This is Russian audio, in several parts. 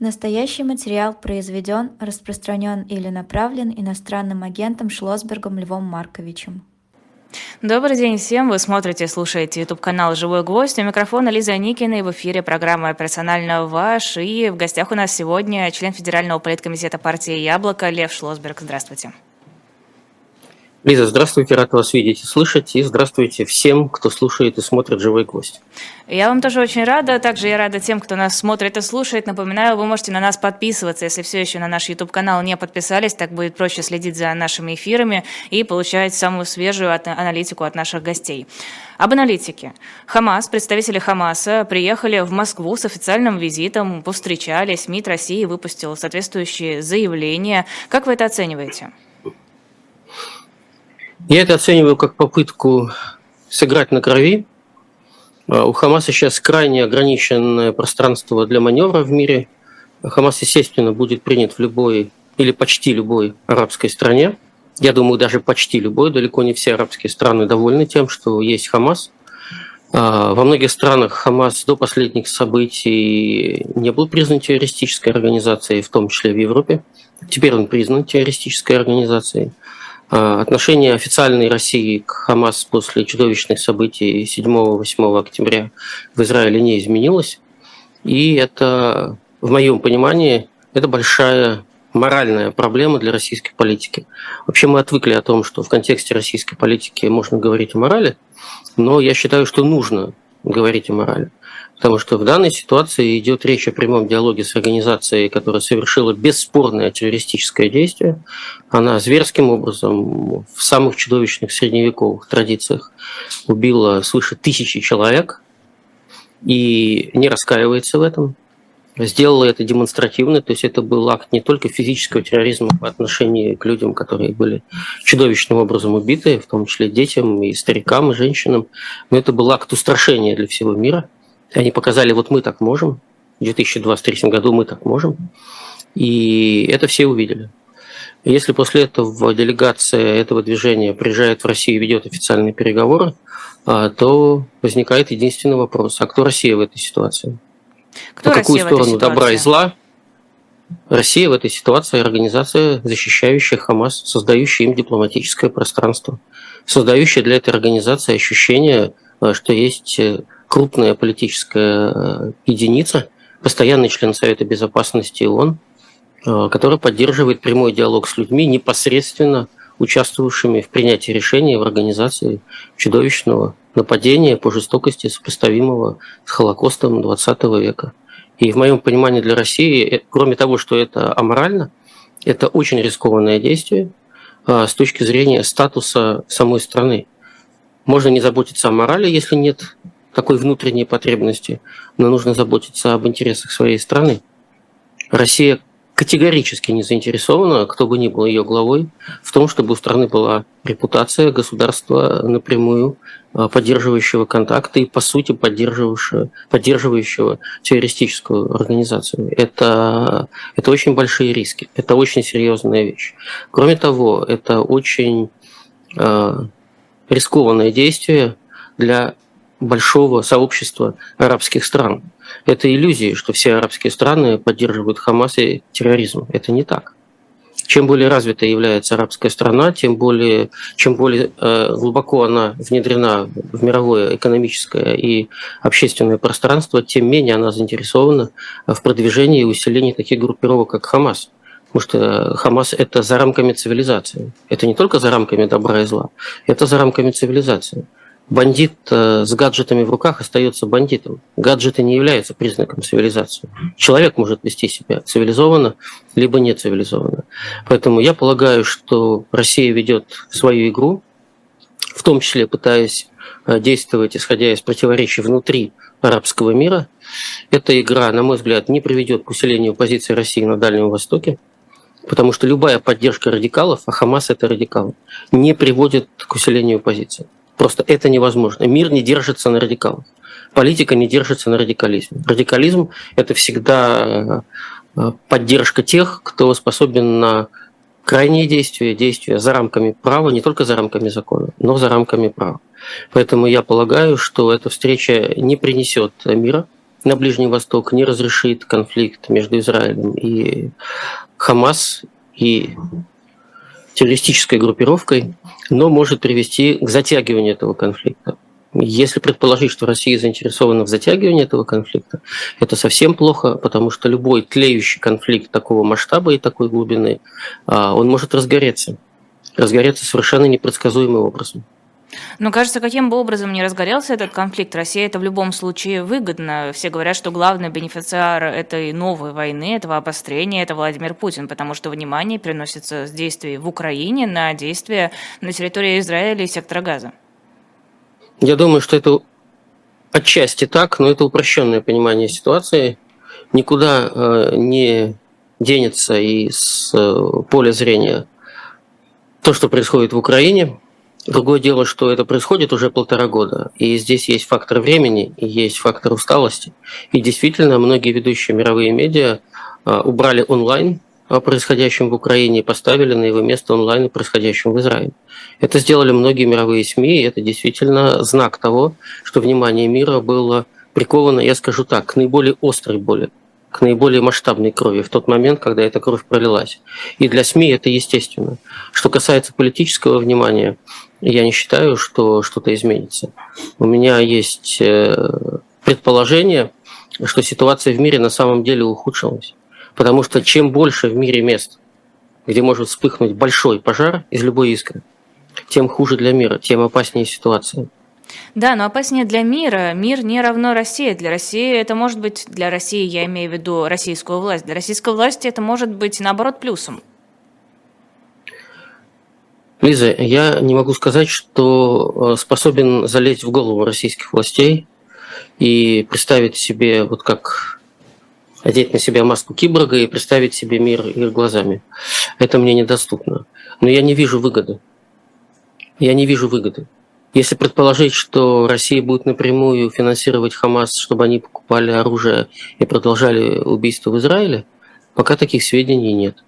Настоящий материал произведен, распространен или направлен иностранным агентом Шлосбергом Львом Марковичем. Добрый день всем. Вы смотрите и слушаете YouTube канал «Живой гвоздь». У микрофона Лиза Никина и в эфире программа «Персонально ваш». И в гостях у нас сегодня член Федерального политкомитета партии «Яблоко» Лев Шлосберг. Здравствуйте. Лиза, здравствуйте, рад вас видеть и слышать. И здравствуйте всем, кто слушает и смотрит «Живой гвоздь». Я вам тоже очень рада. Также я рада тем, кто нас смотрит и слушает. Напоминаю, вы можете на нас подписываться, если все еще на наш YouTube-канал не подписались. Так будет проще следить за нашими эфирами и получать самую свежую аналитику от наших гостей. Об аналитике. Хамас, представители Хамаса приехали в Москву с официальным визитом, повстречались. МИД России выпустил соответствующие заявления. Как вы это оцениваете? Я это оцениваю как попытку сыграть на крови. А, у Хамаса сейчас крайне ограниченное пространство для маневра в мире. Хамас, естественно, будет принят в любой или почти любой арабской стране. Я думаю, даже почти любой. Далеко не все арабские страны довольны тем, что есть Хамас. А, во многих странах Хамас до последних событий не был признан террористической организацией, в том числе в Европе. Теперь он признан террористической организацией. А, отношение официальной России к Хамас после чудовищных событий 7-8 октября в Израиле не изменилось. И это, в моем понимании, это большая моральная проблема для российской политики. Вообще мы отвыкли о том, что в контексте российской политики можно говорить о морали, но я считаю, что нужно говорить о морали. Потому что в данной ситуации идет речь о прямом диалоге с организацией, которая совершила бесспорное террористическое действие. Она зверским образом в самых чудовищных средневековых традициях убила свыше тысячи человек и не раскаивается в этом. Сделала это демонстративно, то есть это был акт не только физического терроризма по отношению к людям, которые были чудовищным образом убиты, в том числе детям и старикам, и женщинам, но это был акт устрашения для всего мира – они показали, вот мы так можем, в 2023 году мы так можем, и это все увидели. Если после этого делегация этого движения приезжает в Россию и ведет официальные переговоры, а, то возникает единственный вопрос, а кто Россия в этой ситуации? Кто По какую Россия сторону добра и зла? Россия в этой ситуации организация, защищающая Хамас, создающая им дипломатическое пространство, создающая для этой организации ощущение, а, что есть э, крупная политическая э, единица, постоянный член Совета Безопасности ООН, э, который поддерживает прямой диалог с людьми, непосредственно участвовавшими в принятии решений в организации чудовищного нападения по жестокости, сопоставимого с Холокостом XX века. И в моем понимании для России, э, кроме того, что это аморально, это очень рискованное действие с точки зрения статуса самой страны. Можно не заботиться о морали, если нет такой внутренней потребности, но нужно заботиться об интересах своей страны. Россия категорически не заинтересована, кто бы ни был ее главой, в том, чтобы у страны была репутация государства напрямую а, поддерживающего контакты и, по сути, поддерживающего, поддерживающего террористическую организацию. Это, это очень большие риски, это очень серьезная вещь. Кроме того, это очень э, рискованное действие для большого сообщества арабских стран. Это иллюзия, что все арабские страны поддерживают Хамас и терроризм. Это не так. Чем более развитой является арабская страна, тем более, чем более э, глубоко она внедрена в мировое экономическое и общественное пространство, тем менее она заинтересована в продвижении и усилении таких группировок, как Хамас. Потому что Хамас – это за рамками цивилизации. Это не только за рамками добра и зла, это за рамками цивилизации бандит э, с гаджетами в руках остается бандитом. Гаджеты не являются признаком цивилизации. Человек может вести себя цивилизованно, либо не цивилизованно. Поэтому я полагаю, что Россия ведет свою игру, в том числе пытаясь э, действовать, исходя из противоречий внутри арабского мира. Эта игра, на мой взгляд, не приведет к усилению позиции России на Дальнем Востоке, потому что любая поддержка радикалов, а Хамас это радикал, не приводит к усилению позиции. Просто это невозможно. Мир не держится на радикалах. Политика не держится на радикализме. Радикализм – это всегда э, поддержка тех, кто способен на крайние действия, действия за рамками права, не только за рамками закона, но за рамками права. Поэтому я полагаю, что эта встреча не принесет мира на Ближний Восток, не разрешит конфликт между Израилем и Хамас и террористической группировкой, но может привести к затягиванию этого конфликта. Если предположить, что Россия заинтересована в затягивании этого конфликта, это совсем плохо, потому что любой тлеющий конфликт такого масштаба и такой глубины, а, он может разгореться. Разгореться совершенно непредсказуемым образом. Но кажется, каким бы образом ни разгорелся этот конфликт, Россия это в любом случае выгодно. Все говорят, что главный бенефициар этой новой войны, этого обострения, это Владимир Путин, потому что внимание переносится с действий в Украине на действия на территории Израиля и сектора Газа. Я думаю, что это отчасти так, но это упрощенное понимание ситуации. Никуда э, не денется из э, поля зрения то, что происходит в Украине. Другое дело, что это происходит уже полтора года, и здесь есть фактор времени, и есть фактор усталости. И действительно, многие ведущие мировые медиа э, убрали онлайн о происходящем в Украине поставили на его место онлайн о происходящем в Израиле. Это сделали многие мировые СМИ, и это действительно знак того, что внимание мира было приковано, я скажу так, к наиболее острой боли, к наиболее масштабной крови в тот момент, когда эта кровь пролилась. И для СМИ это естественно. Что касается политического внимания, я не считаю, что что-то изменится. У меня есть э, предположение, что ситуация в мире на самом деле ухудшилась. Потому что чем больше в мире мест, где может вспыхнуть большой пожар из любой искры, тем хуже для мира, тем опаснее ситуация. Да, но опаснее для мира. Мир не равно России. Для России это может быть, для России я имею в виду российскую власть, для российской власти это может быть наоборот плюсом. Лиза, я не могу сказать, что э, способен залезть в голову российских властей и представить себе, вот как одеть на себя маску киборга и представить себе мир их глазами. Это мне недоступно. Но я не вижу выгоды я не вижу выгоды. Если предположить, что Россия будет напрямую финансировать Хамас, чтобы они покупали оружие и продолжали убийство в Израиле, пока таких сведений нет.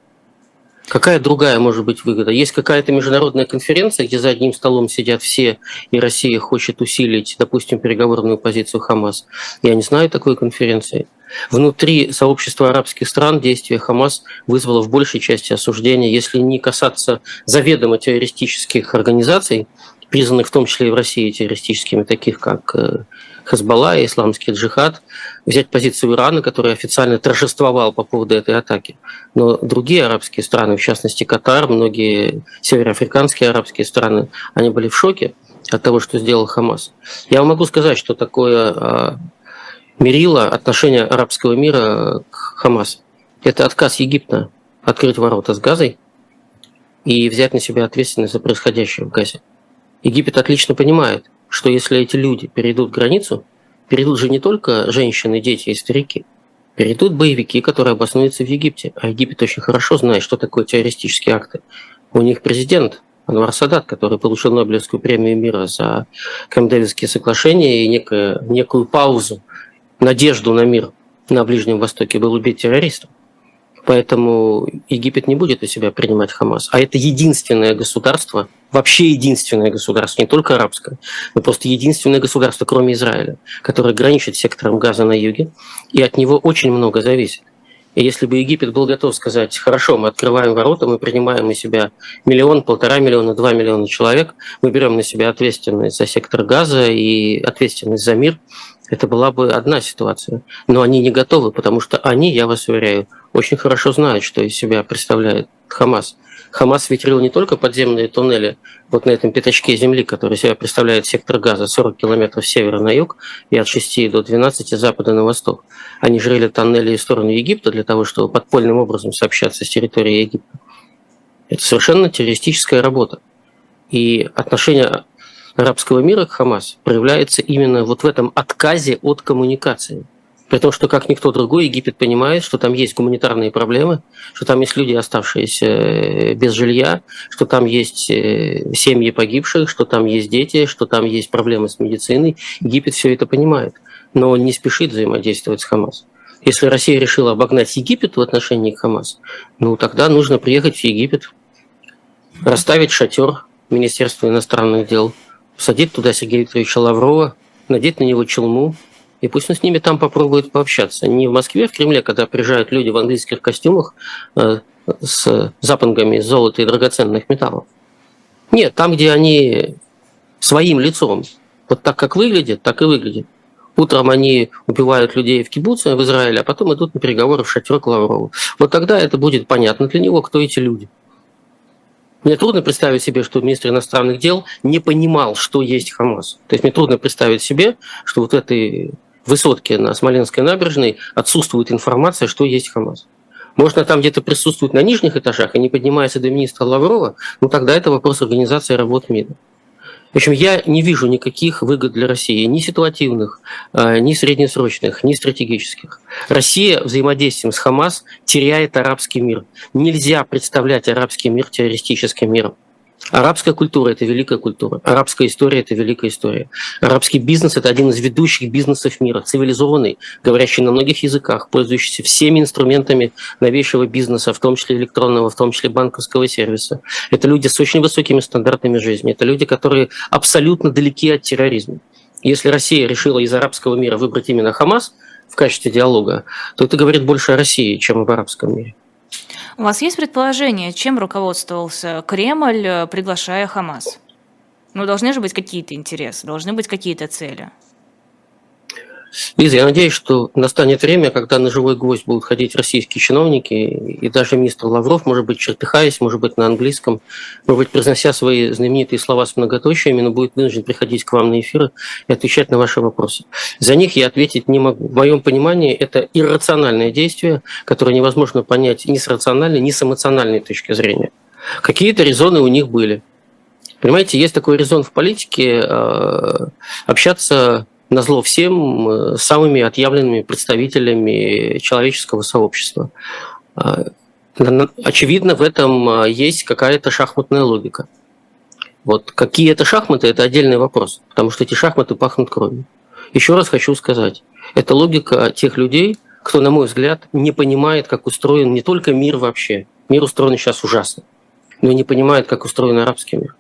Какая другая может быть выгода? Есть какая-то международная конференция, где за одним столом сидят все, и Россия хочет усилить, допустим, переговорную позицию Хамас. Я не знаю такой конференции. Внутри сообщества арабских стран действие Хамас вызвало в большей части осуждения, если не касаться заведомо террористических организаций, признанных в том числе и в России террористическими, таких как э, Хазбалла и исламский джихад, взять позицию Ирана, который официально торжествовал по поводу этой атаки. Но другие арабские страны, в частности Катар, многие североафриканские арабские страны, они были в шоке от того, что сделал Хамас. Я вам могу сказать, что такое а, мерило отношения арабского мира к Хамас. Это отказ Египта открыть ворота с Газой и взять на себя ответственность за происходящее в Газе. Египет отлично понимает, что если эти люди перейдут границу, перейдут же не только женщины, дети и старики, перейдут боевики, которые обоснуются в Египте. А Египет очень хорошо знает, что такое террористические акты. У них президент Анвар Садат, который получил Нобелевскую премию мира за кэмп соглашения и некую, некую паузу надежду на мир на Ближнем Востоке был убить террористов. Поэтому Египет не будет у себя принимать Хамас. А это единственное государство, вообще единственное государство, не только арабское, но просто единственное государство, кроме Израиля, которое граничит сектором Газа на юге, и от него очень много зависит. И если бы Египет был готов сказать, хорошо, мы открываем ворота, мы принимаем на себя миллион, полтора миллиона, два миллиона человек, мы берем на себя ответственность за сектор газа и ответственность за мир, это была бы одна ситуация. Но они не готовы, потому что они, я вас уверяю, очень хорошо знают, что из себя представляет Хамас. Хамас ветрил не только подземные туннели вот на этом пятачке земли, который себя представляет сектор газа 40 километров с севера на юг и от 6 до 12 с запада на восток. Они жрели тоннели в сторону Египта для того, чтобы подпольным образом сообщаться с территорией Египта. Это совершенно террористическая работа. И отношение арабского мира к Хамас проявляется именно вот в этом отказе от коммуникации. При том, что как никто другой, Египет понимает, что там есть гуманитарные проблемы, что там есть люди, оставшиеся э, без жилья, что там есть э, семьи погибших, что там есть дети, что там есть проблемы с медициной. Египет все это понимает, но он не спешит взаимодействовать с Хамас. Если Россия решила обогнать Египет в отношении Хамас, ну тогда нужно приехать в Египет, расставить шатер Министерства иностранных дел – посадить туда Сергея Викторовича Лаврова, надеть на него челму и пусть он с ними там попробует пообщаться. Не в Москве, в Кремле, когда приезжают люди в английских костюмах э, с запангами золота и драгоценных металлов. Нет, там, где они своим лицом, вот так как выглядят, так и выглядят. Утром они убивают людей в кибуце в Израиле, а потом идут на переговоры в шатер к Лаврову. Вот тогда это будет понятно для него, кто эти люди. Мне трудно представить себе, что министр иностранных дел не понимал, что есть Хамас. То есть мне трудно представить себе, что вот этой высотке на Смоленской набережной отсутствует информация, что есть Хамас. Можно там где-то присутствовать на нижних этажах и не поднимается до министра Лаврова, ну тогда это вопрос организации работы МИДа. В общем, я не вижу никаких выгод для России, ни ситуативных, а, ни среднесрочных, ни стратегических. Россия взаимодействием с Хамас теряет арабский мир. Нельзя представлять арабский мир террористическим миром. Арабская культура – это великая культура. Арабская история – это великая история. Арабский бизнес – это один из ведущих бизнесов мира, цивилизованный, говорящий на многих языках, пользующийся всеми инструментами новейшего бизнеса, в том числе электронного, в том числе банковского сервиса. Это люди с очень высокими стандартами жизни. Это люди, которые абсолютно далеки от терроризма. Если Россия решила из арабского мира выбрать именно Хамас в качестве диалога, то это говорит больше о России, чем об арабском мире. У вас есть предположение, чем руководствовался Кремль, э, приглашая Хамас? Ну, должны же быть какие-то интересы, должны быть какие-то цели. Лиза, я надеюсь, что настанет время, когда на живой гвоздь будут ходить российские чиновники, и даже министр Лавров, может быть, чертыхаясь, может быть, на английском, может быть, произнося свои знаменитые слова с многоточиями, но будет вынужден приходить к вам на эфиры и отвечать на ваши вопросы. За них я ответить не могу. В моем понимании это иррациональное действие, которое невозможно понять ни с рациональной, ни с эмоциональной точки зрения. Какие-то резоны у них были. Понимаете, есть такой резон в политике э, общаться на зло всем э, самыми отъявленными представителями человеческого сообщества. А, очевидно, в этом а, есть какая-то шахматная логика. Вот какие это шахматы, это отдельный вопрос, потому что эти шахматы пахнут кровью. Еще раз хочу сказать, это логика тех людей, кто, на мой взгляд, не понимает, как устроен не только мир вообще. Мир устроен сейчас ужасно, но и не понимает, как устроен арабский мир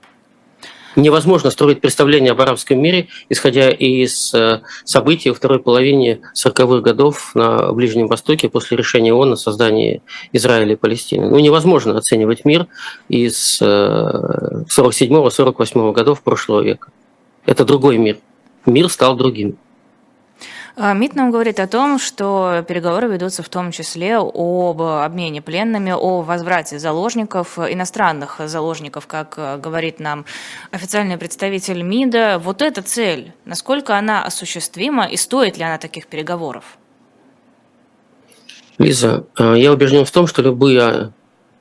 невозможно строить представление об арабском мире, исходя из э, событий во второй половине 40-х годов на Ближнем Востоке после решения ООН о создании Израиля и Палестины. Ну, невозможно оценивать мир из 47-48 э, годов прошлого века. Это другой мир. Мир стал другим. А, МИД нам говорит о том, что переговоры ведутся в том числе об обмене пленными, о возврате заложников, иностранных заложников, как э, говорит нам официальный представитель МИДа. Вот эта цель, насколько она осуществима и стоит ли она таких переговоров? Лиза, э, я убежден в том, что любые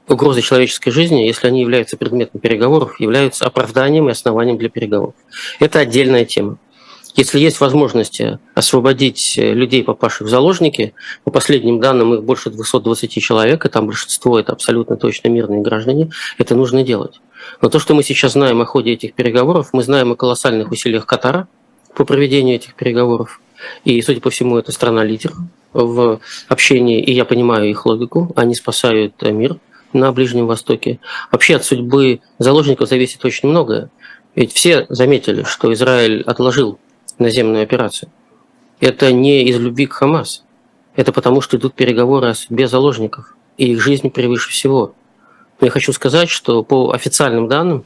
угрозы человеческой жизни, если они являются предметом переговоров, являются оправданием и основанием для переговоров. Это отдельная тема. Если есть возможность освободить людей, попавших в заложники, по последним данным их больше 220 человек, и там большинство это абсолютно точно мирные граждане, это нужно делать. Но то, что мы сейчас знаем о ходе этих переговоров, мы знаем о колоссальных усилиях Катара по проведению этих переговоров. И, судя по всему, это страна-лидер в общении, и я понимаю их логику, они спасают мир на Ближнем Востоке. Вообще от судьбы заложников зависит очень многое. Ведь все заметили, что Израиль отложил наземную операцию. Это не из любви к Хамас. Это потому, что идут переговоры о судьбе заложников, и их жизнь превыше всего. Но я хочу сказать, что по официальным данным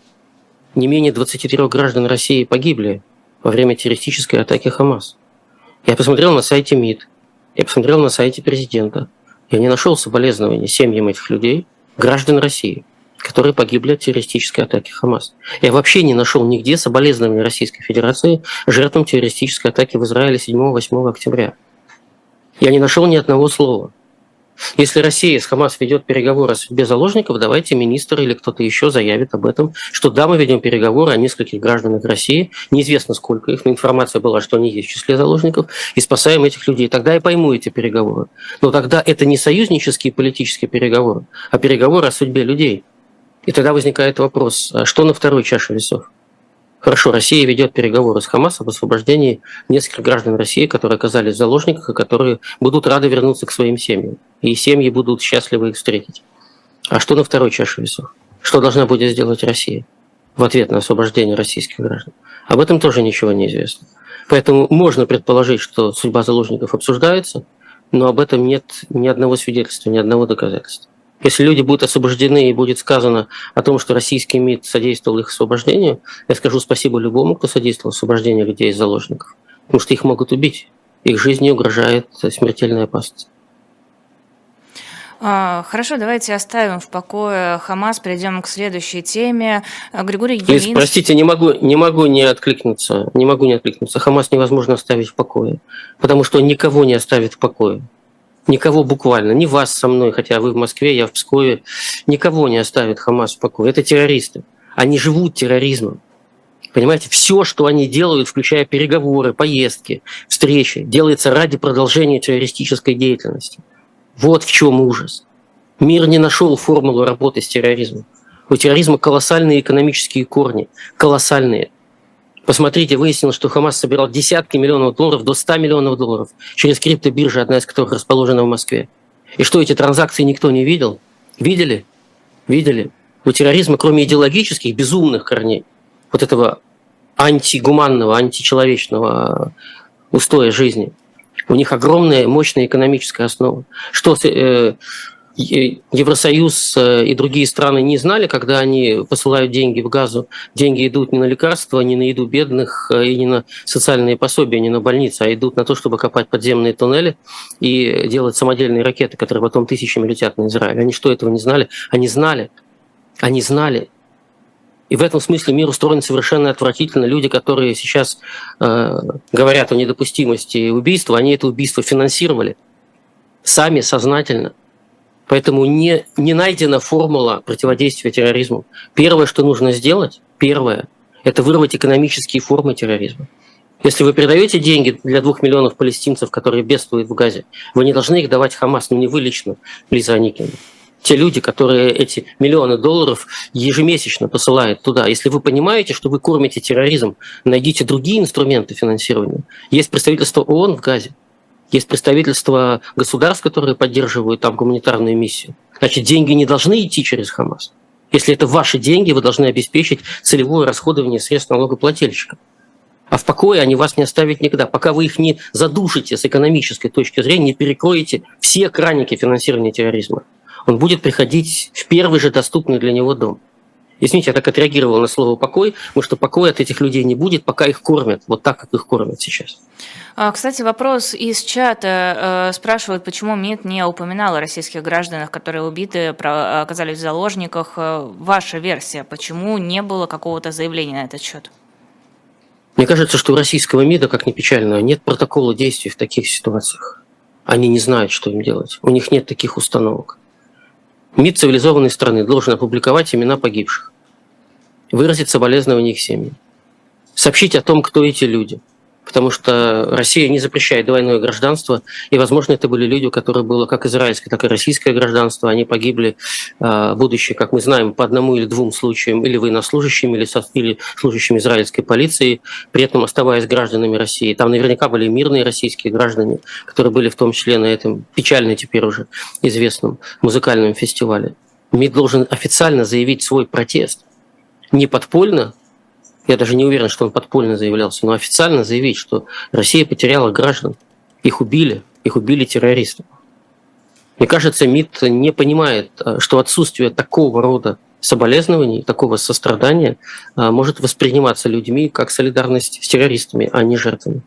не менее 23 граждан России погибли во время террористической атаки Хамас. Я посмотрел на сайте МИД, я посмотрел на сайте президента. Я не нашел соболезнования семьям этих людей, граждан России – которые погибли от террористической атаки Хамас. Я вообще не нашел нигде соболезнования Российской Федерации жертвам террористической атаки в Израиле 7-8 октября. Я не нашел ни одного слова. Если Россия с Хамас ведет переговоры о судьбе заложников, давайте министр или кто-то еще заявит об этом, что да, мы ведем переговоры о нескольких гражданах России, неизвестно сколько их, но информация была, что они есть в числе заложников, и спасаем этих людей. Тогда я пойму эти переговоры. Но тогда это не союзнические политические переговоры, а переговоры о судьбе людей. И тогда возникает вопрос, а что на второй чаше весов? Хорошо, Россия ведет переговоры с Хамас об освобождении нескольких граждан России, которые оказались в заложниках и которые будут рады вернуться к своим семьям. И семьи будут счастливы их встретить. А что на второй чаше весов? Что должна будет сделать Россия в ответ на освобождение российских граждан? Об этом тоже ничего не известно. Поэтому можно предположить, что судьба заложников обсуждается, но об этом нет ни одного свидетельства, ни одного доказательства. Если люди будут освобождены и будет сказано о том, что российский МИД содействовал их освобождению, я скажу спасибо любому, кто содействовал освобождению людей из заложников. Потому что их могут убить. Их жизни угрожает смертельная опасность. А, хорошо, давайте оставим в покое Хамас, перейдем к следующей теме. А, Григорий Явинский... Простите, не могу, не могу не откликнуться. Не могу не откликнуться. Хамас невозможно оставить в покое, потому что он никого не оставит в покое. Никого буквально, не вас со мной, хотя вы в Москве, я в Пскове, никого не оставит Хамас в покое. Это террористы. Они живут терроризмом. Понимаете, все, что они делают, включая переговоры, поездки, встречи, делается ради продолжения террористической деятельности. Вот в чем ужас. Мир не нашел формулу работы с терроризмом. У терроризма колоссальные экономические корни, колоссальные. Посмотрите, выяснилось, что Хамас собирал десятки миллионов долларов до 100 миллионов долларов через криптобиржи, одна из которых расположена в Москве. И что, эти транзакции никто не видел? Видели? Видели. У терроризма, кроме идеологических, безумных корней, вот этого антигуманного, античеловечного устоя жизни – у них огромная, мощная экономическая основа. Что э, Евросоюз э, и другие страны не знали, когда они посылают деньги в газу. Деньги идут не на лекарства, не на еду бедных э, и не на социальные пособия, не на больницы, а идут на то, чтобы копать подземные туннели и делать самодельные ракеты, которые потом тысячами летят на Израиль. Они что, этого не знали? Они знали. Они знали. И в этом смысле мир устроен совершенно отвратительно. Люди, которые сейчас э, говорят о недопустимости убийства, они это убийство финансировали сами сознательно. Поэтому не, не найдена формула противодействия терроризму. Первое, что нужно сделать, первое, это вырвать экономические формы терроризма. Если вы передаете деньги для двух миллионов палестинцев, которые бедствуют в Газе, вы не должны их давать Хамас, но не вы лично, Лиза Аникина те люди, которые эти миллионы долларов ежемесячно посылают туда. Если вы понимаете, что вы кормите терроризм, найдите другие инструменты финансирования. Есть представительство ООН в Газе, есть представительство государств, которые поддерживают там гуманитарную миссию. Значит, деньги не должны идти через Хамас. Если это ваши деньги, вы должны обеспечить целевое расходование средств налогоплательщика. А в покое они вас не оставят никогда. Пока вы их не задушите с экономической точки зрения, не перекроете все краники финансирования терроризма он будет приходить в первый же доступный для него дом. Извините, я так отреагировал на слово «покой», потому что покоя от этих людей не будет, пока их кормят, вот так, как их кормят сейчас. А, кстати, вопрос из чата. Э, спрашивают, почему МИД не упоминал о российских гражданах, которые убиты, оказались в заложниках. Э, ваша версия, почему не было какого-то заявления на этот счет? Мне кажется, что у российского МИДа, как ни печально, нет протокола действий в таких ситуациях. Они не знают, что им делать. У них нет таких установок. МИД цивилизованной страны должен опубликовать имена погибших, выразить соболезнования их семьям, сообщить о том, кто эти люди – потому что Россия не запрещает двойное гражданство, и, возможно, это были люди, у которых было как израильское, так и российское гражданство, они погибли, а, будучи, как мы знаем, по одному или двум случаям, или военнослужащими, или, со, или служащими израильской полиции, при этом оставаясь гражданами России. Там наверняка были мирные российские граждане, которые были в том числе на этом печально теперь уже известном музыкальном фестивале. МИД должен официально заявить свой протест. Не подпольно, я даже не уверен, что он подпольно заявлялся, но официально заявить, что Россия потеряла граждан, их убили, их убили террористы. Мне кажется, МИД не понимает, э, что отсутствие такого рода соболезнований, такого сострадания э, может восприниматься людьми как солидарность с террористами, а не жертвами.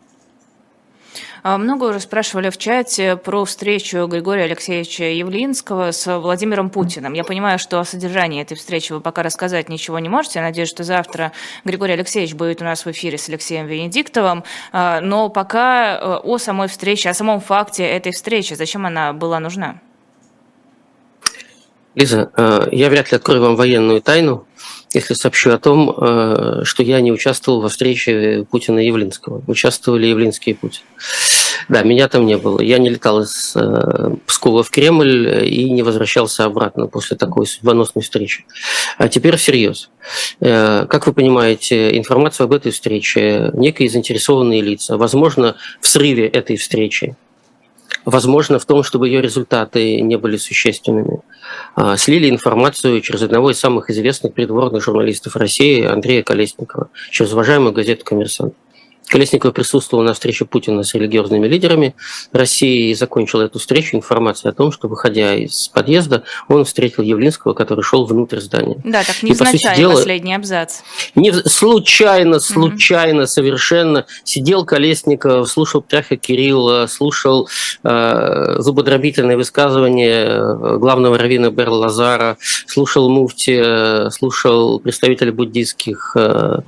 А, много уже спрашивали в чате про встречу Григория Алексеевича Явлинского с Владимиром Путиным. Я понимаю, что о содержании этой встречи вы пока рассказать ничего не можете. Я надеюсь, что завтра Григорий Алексеевич будет у нас в эфире с Алексеем Венедиктовым. А, но пока э, о самой встрече, о самом факте этой встречи, зачем она была нужна? Лиза, э, я вряд ли открою вам военную тайну, если сообщу о том, э, что я не участвовал во встрече Путина и Явлинского. Участвовали Явлинский и Путин. Да, меня там не было. Я не летал из э, Пскова в Кремль и не возвращался обратно после такой судьбоносной встречи. А теперь всерьез. Э, как вы понимаете, информацию об этой встрече некие заинтересованные лица, возможно, в срыве этой встречи, возможно, в том, чтобы ее результаты не были существенными. А, слили информацию через одного из самых известных придворных журналистов России Андрея Колесникова, через уважаемую газету «Коммерсант». Колесников присутствовал на встрече Путина с религиозными лидерами России и закончил эту встречу информацией о том, что, выходя из подъезда, он встретил Явлинского, который шел внутрь здания. Да, так невзначай, дела, последний абзац. Не, случайно, случайно, mm-hmm. совершенно. Сидел Колесников, слушал Пряха Кирилла, слушал э, зубодробительные высказывания э, главного раввина Берл Лазара, слушал Муфти, э, слушал представителей буддийских э,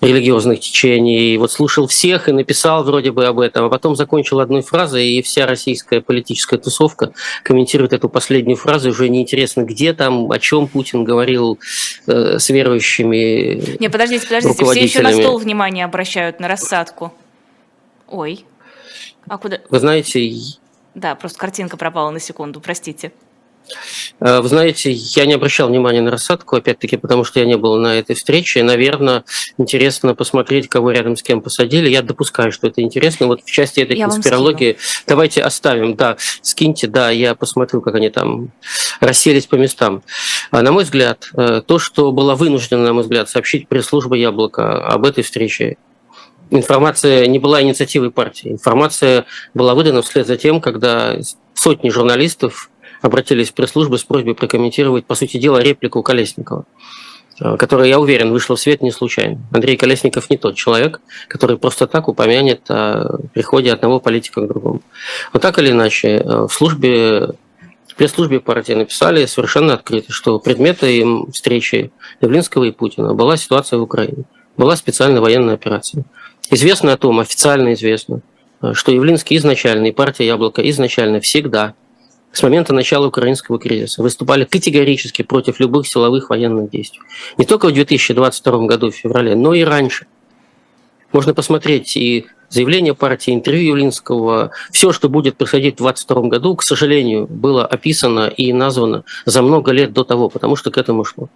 религиозных течений. И вот слушал всех и написал вроде бы об этом, а потом закончил одной фразой, и вся российская политическая тусовка комментирует эту последнюю фразу, уже неинтересно, где там, о чем Путин говорил э, с верующими Не, подождите, подождите, все еще на стол внимание обращают, на рассадку. Ой, а куда? Вы знаете... Да, просто картинка пропала на секунду, простите. Э, вы знаете, я не обращал внимания на рассадку, опять-таки, потому что я не был на этой встрече. Наверное, интересно посмотреть, кого рядом с кем посадили. Я допускаю, что это интересно. Вот в части этой я конспирологии давайте оставим. Да, скиньте, да, я посмотрю, как они там расселись по местам. А на мой взгляд, э, то, что была вынуждена, на мой взгляд, сообщить пресс-служба «Яблоко» об этой встрече, информация не была инициативой партии. Информация была выдана вслед за тем, когда сотни журналистов обратились в пресс-службу с просьбой прокомментировать, по сути дела, реплику Колесникова э, которая, я уверен, вышла в свет не случайно. Андрей Колесников не тот человек, который просто так упомянет о приходе одного политика к другому. Вот так или иначе, э, в службе пресс-службе партии написали совершенно открыто, что предметом встречи Явлинского и Путина была ситуация в Украине, была специальная военная операция. Известно о том, официально известно, э, что Явлинский изначально и партия Яблоко изначально всегда – с момента начала украинского кризиса выступали категорически против любых силовых военных действий. Не только в 2022 году, в феврале, но и раньше. Можно посмотреть и заявление партии, интервью Явлинского. Все, что будет происходить в 2022 году, к сожалению, было описано и названо за много лет до того, потому что к этому шло.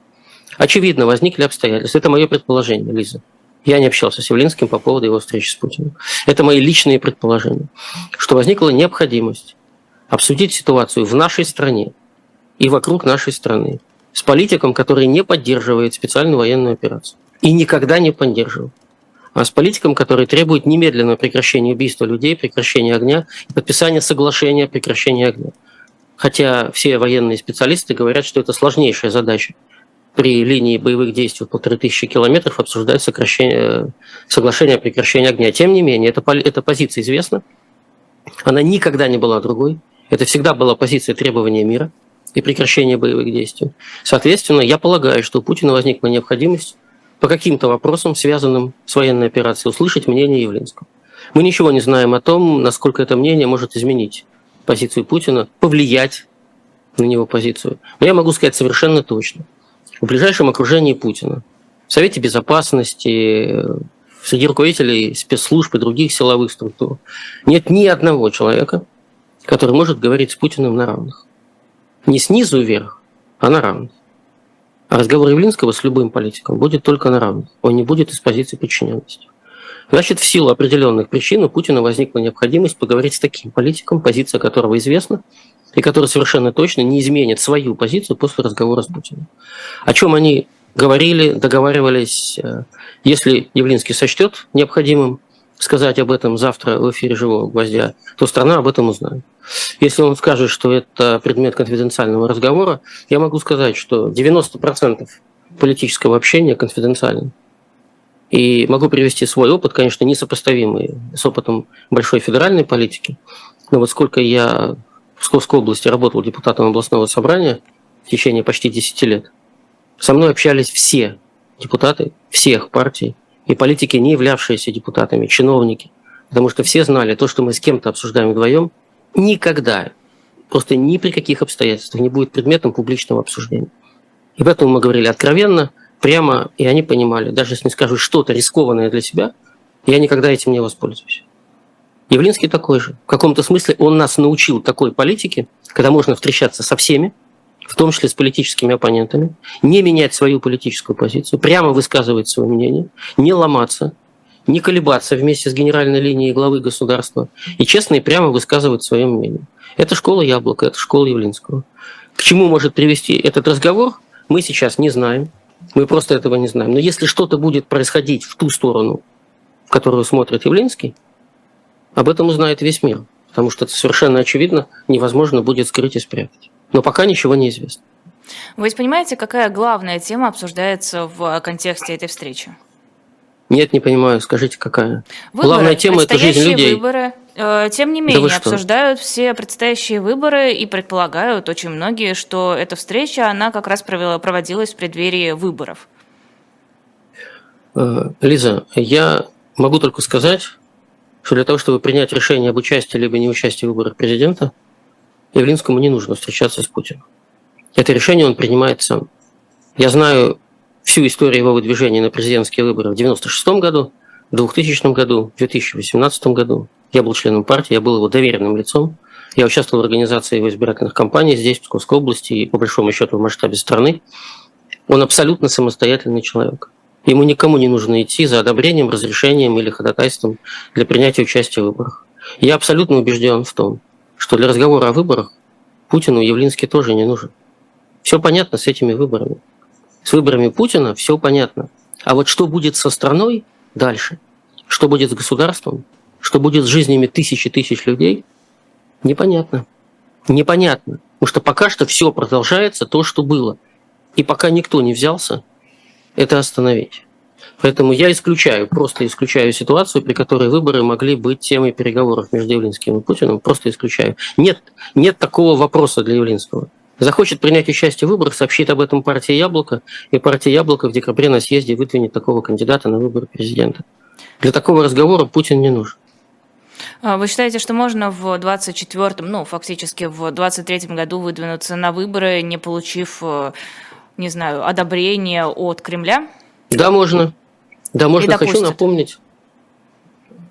Очевидно, возникли обстоятельства. Это мое предположение, Лиза. Я не общался с Явлинским по поводу его встречи с Путиным. Это мои личные предположения, что возникла необходимость обсудить ситуацию в нашей стране и вокруг нашей страны с политиком, который не поддерживает специальную военную операцию и никогда не поддерживал, а с политиком, который требует немедленного прекращения убийства людей, прекращения огня и подписания соглашения о прекращении огня. Хотя все военные специалисты говорят, что это сложнейшая задача при линии боевых действий в полторы тысячи километров обсуждать сокращение, соглашение о прекращении огня. Тем не менее, эта, эта позиция известна, она никогда не была другой. Это всегда была позиция требования мира и прекращения боевых действий. Соответственно, я полагаю, что у Путина возникла необходимость по каким-то вопросам, связанным с военной операцией, услышать мнение Явлинского. Мы ничего не знаем о том, насколько это мнение может изменить позицию Путина, повлиять на него позицию. Но я могу сказать совершенно точно. В ближайшем окружении Путина, в Совете Безопасности, среди руководителей спецслужб и других силовых структур нет ни одного человека, который может говорить с Путиным на равных. Не снизу вверх, а на равных. А разговор Явлинского с любым политиком будет только на равных. Он не будет из позиции подчиненности. Значит, в силу определенных причин у Путина возникла необходимость поговорить с таким политиком, позиция которого известна, и который совершенно точно не изменит свою позицию после разговора с Путиным. О чем они говорили, договаривались, э, если Явлинский сочтет необходимым сказать об этом завтра в эфире «Живого гвоздя», то страна об этом узнает. Если он скажет, что это предмет конфиденциального разговора, я могу сказать, что 90% политического общения конфиденциально. И могу привести свой опыт, конечно, несопоставимый с опытом большой федеральной политики. Но вот сколько я в Псковской области работал депутатом областного собрания в течение почти 10 лет, со мной общались все депутаты всех партий, и политики, не являвшиеся депутатами, чиновники. Потому что все знали, то, что мы с кем-то обсуждаем вдвоем, никогда, просто ни при каких обстоятельствах не будет предметом публичного обсуждения. И поэтому мы говорили откровенно, прямо, и они понимали, даже если не скажу что-то рискованное для себя, я никогда этим не воспользуюсь. Явлинский такой же. В каком-то смысле он нас научил такой политике, когда можно встречаться со всеми, в том числе с политическими оппонентами, не менять свою политическую позицию, прямо высказывать свое мнение, не ломаться, не колебаться вместе с генеральной линией главы государства и честно и прямо высказывать свое мнение. Это школа Яблока, это школа Явлинского. К чему может привести этот разговор, мы сейчас не знаем. Мы просто этого не знаем. Но если что-то будет происходить в ту сторону, которую смотрит Явлинский, об этом узнает весь мир. Потому что это совершенно очевидно, невозможно будет скрыть и спрятать. Но пока ничего не известно. Вы понимаете, какая главная тема обсуждается в контексте этой встречи? Нет, не понимаю. Скажите, какая? Выборы, Главная тема – это жизнь людей. Выборы. Э, тем не менее, да обсуждают все предстоящие выборы и предполагают очень многие, что эта встреча, она как раз проводилась в преддверии выборов. Э, Лиза, я могу только сказать, что для того, чтобы принять решение об участии либо неучастии в выборах президента, Явлинскому не нужно встречаться с Путиным. Это решение он принимает сам. Я знаю всю историю его выдвижения на президентские выборы в 1996 году, в 2000 году, в 2018 году. Я был членом партии, я был его доверенным лицом. Я участвовал в организации его избирательных кампаний здесь, в Псковской области и, по большому счету, в масштабе страны. Он абсолютно самостоятельный человек. Ему никому не нужно идти за одобрением, разрешением или ходатайством для принятия участия в выборах. Я абсолютно убежден в том, что для разговора о выборах Путину Явлинский тоже не нужен. Все понятно с этими выборами. С выборами Путина все понятно. А вот что будет со страной дальше, что будет с государством, что будет с жизнями тысячи тысяч людей, непонятно. Непонятно. Потому что пока что все продолжается то, что было. И пока никто не взялся это остановить. Поэтому я исключаю, просто исключаю ситуацию, при которой выборы могли быть темой переговоров между Явлинским и Путиным. Просто исключаю. Нет, нет такого вопроса для Явлинского. Захочет принять участие в выборах, сообщит об этом партия «Яблоко», и партия «Яблоко» в декабре на съезде выдвинет такого кандидата на выборы президента. Для такого разговора Путин не нужен. А вы считаете, что можно в 24-м, ну, фактически в 23-м году выдвинуться на выборы, не получив э, не знаю, одобрения от Кремля? Да, можно. Да, можно. Хочу напомнить.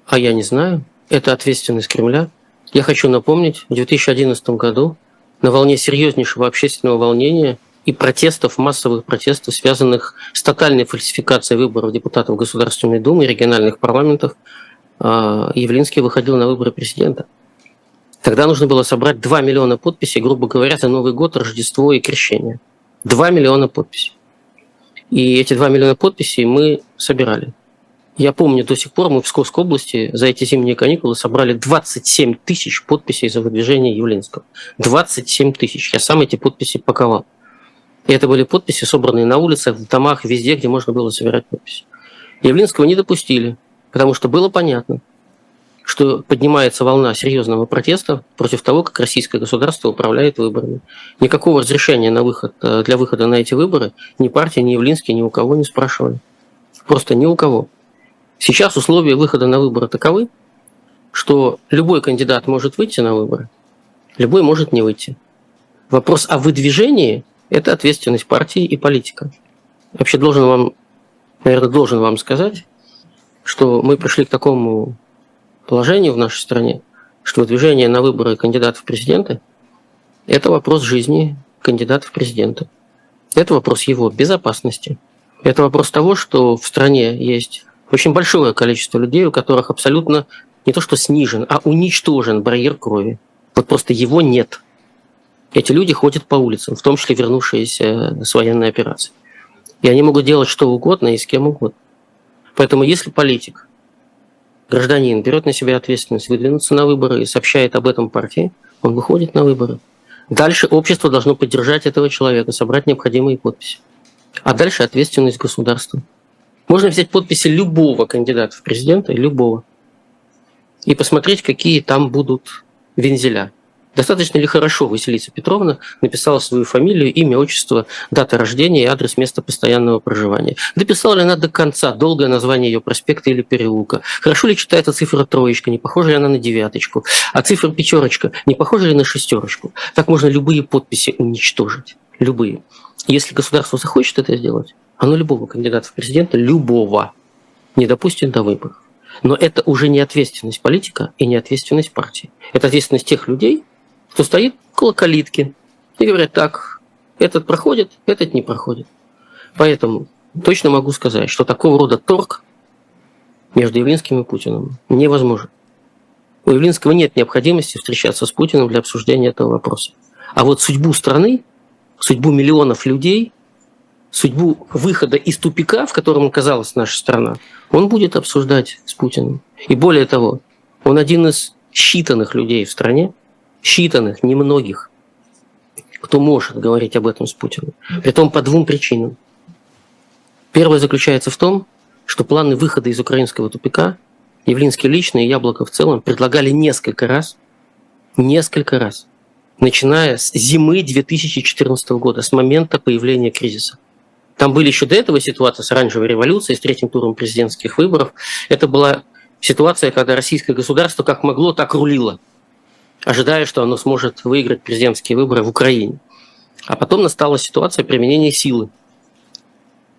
А я не знаю. Это ответственность Кремля. Я хочу напомнить, в 2011 году на волне серьезнейшего общественного волнения и протестов, массовых протестов, связанных с тотальной фальсификацией выборов депутатов Государственной Думы и региональных парламентов, а, Явлинский выходил на выборы президента. Тогда нужно было собрать 2 миллиона подписей, грубо говоря, за Новый год, Рождество и Крещение – 2 миллиона подписей. И эти 2 миллиона подписей мы собирали. Я помню, до сих пор мы в Псковской области за эти зимние каникулы собрали 27 тысяч подписей за выдвижение Явлинского. 27 тысяч. Я сам эти подписи паковал. И это были подписи, собранные на улицах, в домах, везде, где можно было собирать подписи. Явлинского не допустили, потому что было понятно, что поднимается волна серьезного протеста против того, как российское государство управляет выборами. Никакого разрешения на выход, э, для выхода на эти выборы ни партия, ни Явлинский ни у кого не спрашивали. Просто ни у кого. Сейчас условия выхода на выборы таковы, что любой кандидат может выйти на выборы, любой может не выйти. Вопрос о выдвижении – это ответственность партии и политика. Вообще должен вам, наверное, должен вам сказать, что мы пришли к такому положению в нашей стране, что движение на выборы кандидатов в президенты – это вопрос жизни кандидата в президенты. Это вопрос его безопасности. Это вопрос того, что в стране есть очень большое количество людей, у которых абсолютно не то что снижен, а уничтожен барьер крови. Вот просто его нет. Эти люди ходят по улицам, в том числе вернувшиеся с военной операции. И они могут делать что угодно и с кем угодно. Поэтому если политик гражданин берет на себя ответственность выдвинуться на выборы и сообщает об этом партии, он выходит на выборы. Дальше общество должно поддержать этого человека, собрать необходимые подписи. А дальше ответственность государства. Можно взять подписи любого кандидата в президенты, любого, и посмотреть, какие там будут вензеля. Достаточно ли хорошо Василиса Петровна написала свою фамилию, имя, отчество, дата рождения и адрес места постоянного проживания? Дописала ли она до конца долгое название ее проспекта или переулка? Хорошо ли читается цифра троечка, не похожа ли она на девяточку? А цифра пятерочка, не похожа ли на шестерочку? Так можно любые подписи уничтожить. Любые. Если государство захочет это сделать, оно любого кандидата в президенты, любого, не допустит до выборов. Но это уже не ответственность политика и не ответственность партии. Это ответственность тех людей, кто стоит около калитки и говорят, так, этот проходит, этот не проходит. Поэтому точно могу сказать, что такого рода торг между Явлинским и Путиным невозможен. У Явлинского нет необходимости встречаться с Путиным для обсуждения этого вопроса. А вот судьбу страны, судьбу миллионов людей судьбу выхода из тупика, в котором оказалась наша страна, он будет обсуждать с Путиным. И более того, он один из считанных людей в стране, считанных, немногих, кто может говорить об этом с Путиным. Притом по двум причинам. Первое заключается в том, что планы выхода из украинского тупика Явлинский лично и Яблоко в целом предлагали несколько раз, несколько раз, начиная с зимы 2014 года, с момента появления кризиса. Там были еще до этого ситуации с оранжевой революцией, с третьим туром президентских выборов. Это была ситуация, когда российское государство как могло, так рулило, ожидая, что оно сможет выиграть президентские выборы в Украине. А потом настала ситуация применения силы.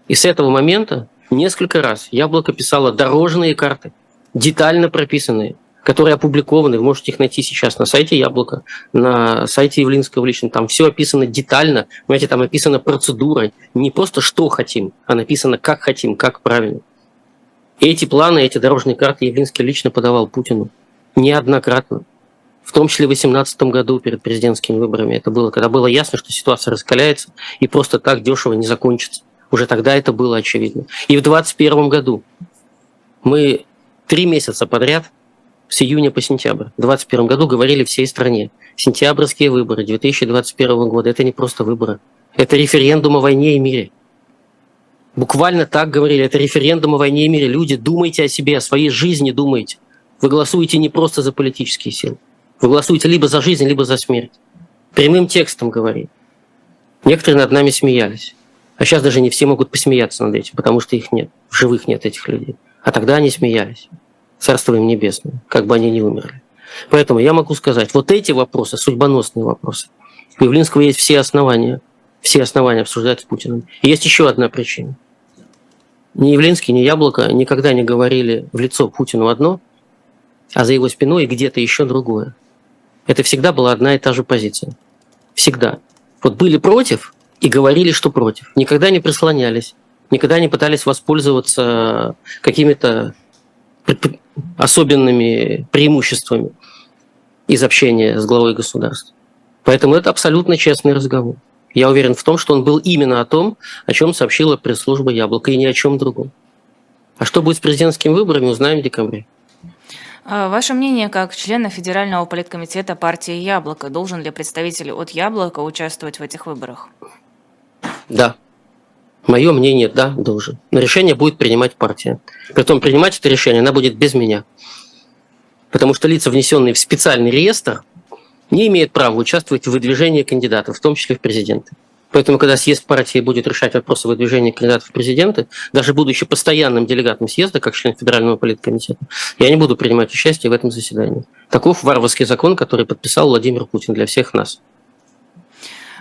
И с этого момента несколько раз Яблоко писало дорожные карты, детально прописанные, которые опубликованы, вы можете их найти сейчас на сайте Яблока, на сайте Явлинского лично, там все описано детально, понимаете, там описано процедурой, не просто что хотим, а написано как хотим, как правильно. И эти планы, эти дорожные карты Явлинский лично подавал Путину неоднократно. В том числе в 2018 году перед президентскими выборами. Это было, когда было ясно, что ситуация раскаляется и просто так дешево не закончится. Уже тогда это было очевидно. И в 2021 году мы три месяца подряд с июня по сентябрь в 2021 году говорили всей стране. Сентябрьские выборы 2021 года – это не просто выборы. Это референдум о войне и мире – Буквально так говорили, это референдум о войне и мире. Люди, думайте о себе, о своей жизни думайте. Вы голосуете не просто за политические силы. Вы голосуете либо за жизнь, либо за смерть. Прямым текстом говори. Некоторые над нами смеялись. А сейчас даже не все могут посмеяться над этим, потому что их нет. В живых нет этих людей. А тогда они смеялись. Царство им небесное, как бы они ни умерли. Поэтому я могу сказать, вот эти вопросы, судьбоносные вопросы, у Явлинского есть все основания, все основания обсуждать с Путиным. И есть еще одна причина. Ни Явлинский, ни Яблоко никогда не говорили в лицо Путину одно, а за его спиной где-то еще другое. Это всегда была одна и та же позиция. Всегда. Вот были против и говорили, что против. Никогда не прислонялись, никогда не пытались воспользоваться какими-то особенными преимуществами из общения с главой государства. Поэтому это абсолютно честный разговор. Я уверен в том, что он был именно о том, о чем сообщила пресс-служба «Яблоко», и ни о чем другом. А что будет с президентскими выборами, узнаем в декабре. А ваше мнение как члена Федерального политкомитета партии «Яблоко». Должен ли представитель от «Яблока» участвовать в этих выборах? Да. Мое мнение, да, должен. Но решение будет принимать партия. Притом принимать это решение она будет без меня. Потому что лица, внесенные в специальный реестр, не имеет права участвовать в выдвижении кандидатов, в том числе в президенты. Поэтому, когда съезд партии будет решать вопросы выдвижения кандидатов в президенты, даже будучи постоянным делегатом съезда, как член Федерального политкомитета, я не буду принимать участие в этом заседании. Таков варварский закон, который подписал Владимир Путин для всех нас.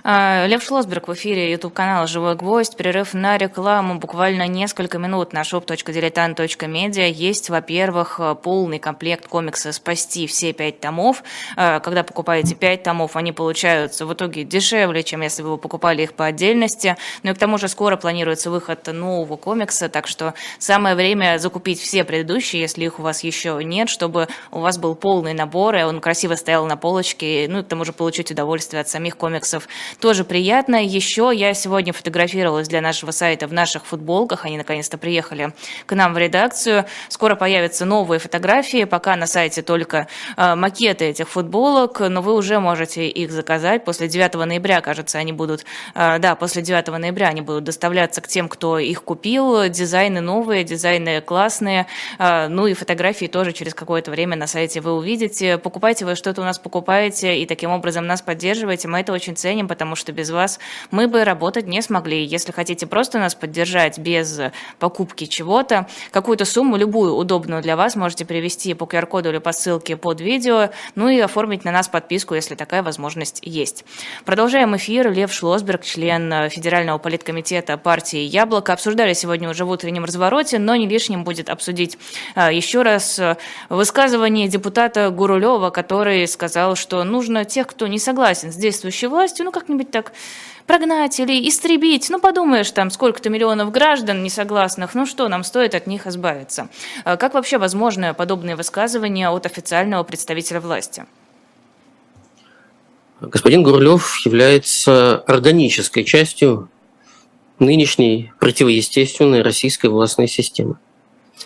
А, Лев Шлосберг в эфире YouTube канала «Живой гвоздь». Перерыв на рекламу буквально несколько минут на shop.diletant.media. Есть, во-первых, полный комплект комикса «Спасти все пять томов». А, когда покупаете пять томов, они получаются в итоге дешевле, чем если бы вы покупали их по отдельности. Ну и к тому же скоро планируется выход нового комикса, так что самое время закупить все предыдущие, если их у вас еще нет, чтобы у вас был полный набор, и он красиво стоял на полочке, ну и к тому же получить удовольствие от самих комиксов тоже приятно. Еще я сегодня фотографировалась для нашего сайта в наших футболках. Они наконец-то приехали к нам в редакцию. Скоро появятся новые фотографии. Пока на сайте только э, макеты этих футболок, но вы уже можете их заказать. После 9 ноября, кажется, они будут, э, да, после 9 ноября они будут доставляться к тем, кто их купил. Дизайны новые, дизайны классные. Э, ну и фотографии тоже через какое-то время на сайте вы увидите. Покупайте вы что-то у нас покупаете и таким образом нас поддерживаете. Мы это очень ценим, потому что без вас мы бы работать не смогли. Если хотите просто нас поддержать без покупки чего-то, какую-то сумму, любую удобную для вас, можете перевести по QR-коду или по ссылке под видео, ну и оформить на нас подписку, если такая возможность есть. Продолжаем эфир. Лев Шлосберг, член Федерального политкомитета партии «Яблоко». Обсуждали сегодня уже в утреннем развороте, но не лишним будет обсудить а, еще раз высказывание депутата Гурулева, который сказал, что нужно тех, кто не согласен с действующей властью, ну как как-нибудь так прогнать или истребить. Ну, подумаешь, там сколько-то миллионов граждан несогласных, ну что, нам стоит от них избавиться. А как вообще возможно подобные высказывания от официального представителя власти? Господин Гурлев является органической частью нынешней противоестественной российской властной системы.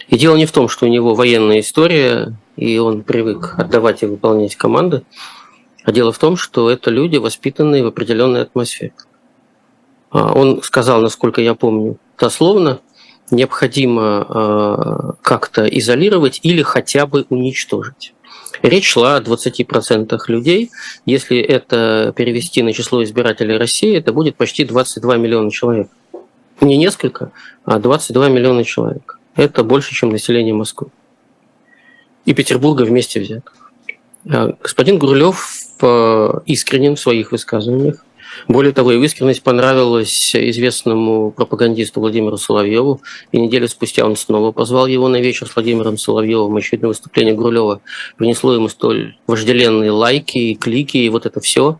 И дело не в том, что у него военная история, и он привык отдавать и выполнять команды, а дело в том, что это люди, воспитанные в определенной атмосфере. А, он сказал, насколько я помню, дословно, необходимо а, как-то изолировать или хотя бы уничтожить. Речь шла о 20% людей. Если это перевести на число избирателей России, это будет почти 22 миллиона человек. Не несколько, а 22 миллиона человек. Это больше, чем население Москвы. И Петербурга вместе взятых. А господин Гурлев искренен в своих высказываниях. Более того, его искренность понравилась известному пропагандисту Владимиру Соловьеву. И неделю спустя он снова позвал его на вечер с Владимиром Соловьевым. Очевидно, выступление Гурлева принесло ему столь вожделенные лайки и клики, и вот это все,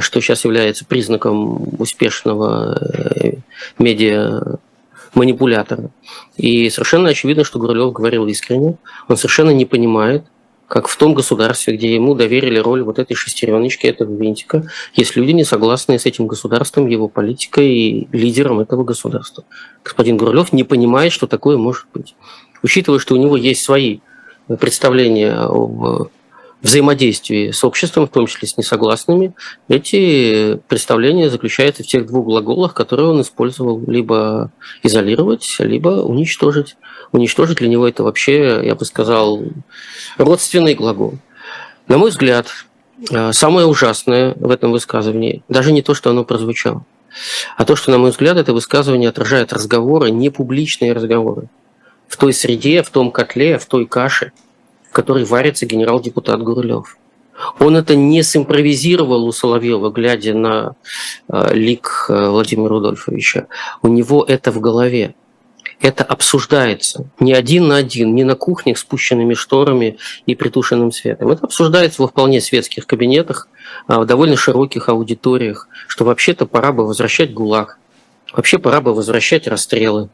что сейчас является признаком успешного э, медиа манипулятора. И совершенно очевидно, что Гурлев говорил искренне. Он совершенно не понимает, как в том государстве, где ему доверили роль вот этой шестереночки, этого винтика, есть люди, не согласные с этим государством, его политикой и лидером этого государства. Господин Гурлев не понимает, что такое может быть. Учитывая, что у него есть свои представления об взаимодействии с обществом, в том числе с несогласными, эти представления заключаются в тех двух глаголах, которые он использовал либо изолировать, либо уничтожить. Уничтожить для него это вообще, я бы сказал, родственный глагол. На мой взгляд, э, самое ужасное в этом высказывании даже не то, что оно прозвучало, а то, что, на мой взгляд, это высказывание отражает разговоры, не публичные разговоры в той среде, в том котле, в той каше – которой варится генерал-депутат Гурулев. Он это не симпровизировал у Соловьева, глядя на э, лик э, Владимира Рудольфовича. У него это в голове. Это обсуждается не один на один, не на кухнях с спущенными шторами и притушенным светом. Это обсуждается во вполне светских кабинетах, а в довольно широких аудиториях, что вообще-то пора бы возвращать ГУЛАГ, вообще пора бы возвращать расстрелы,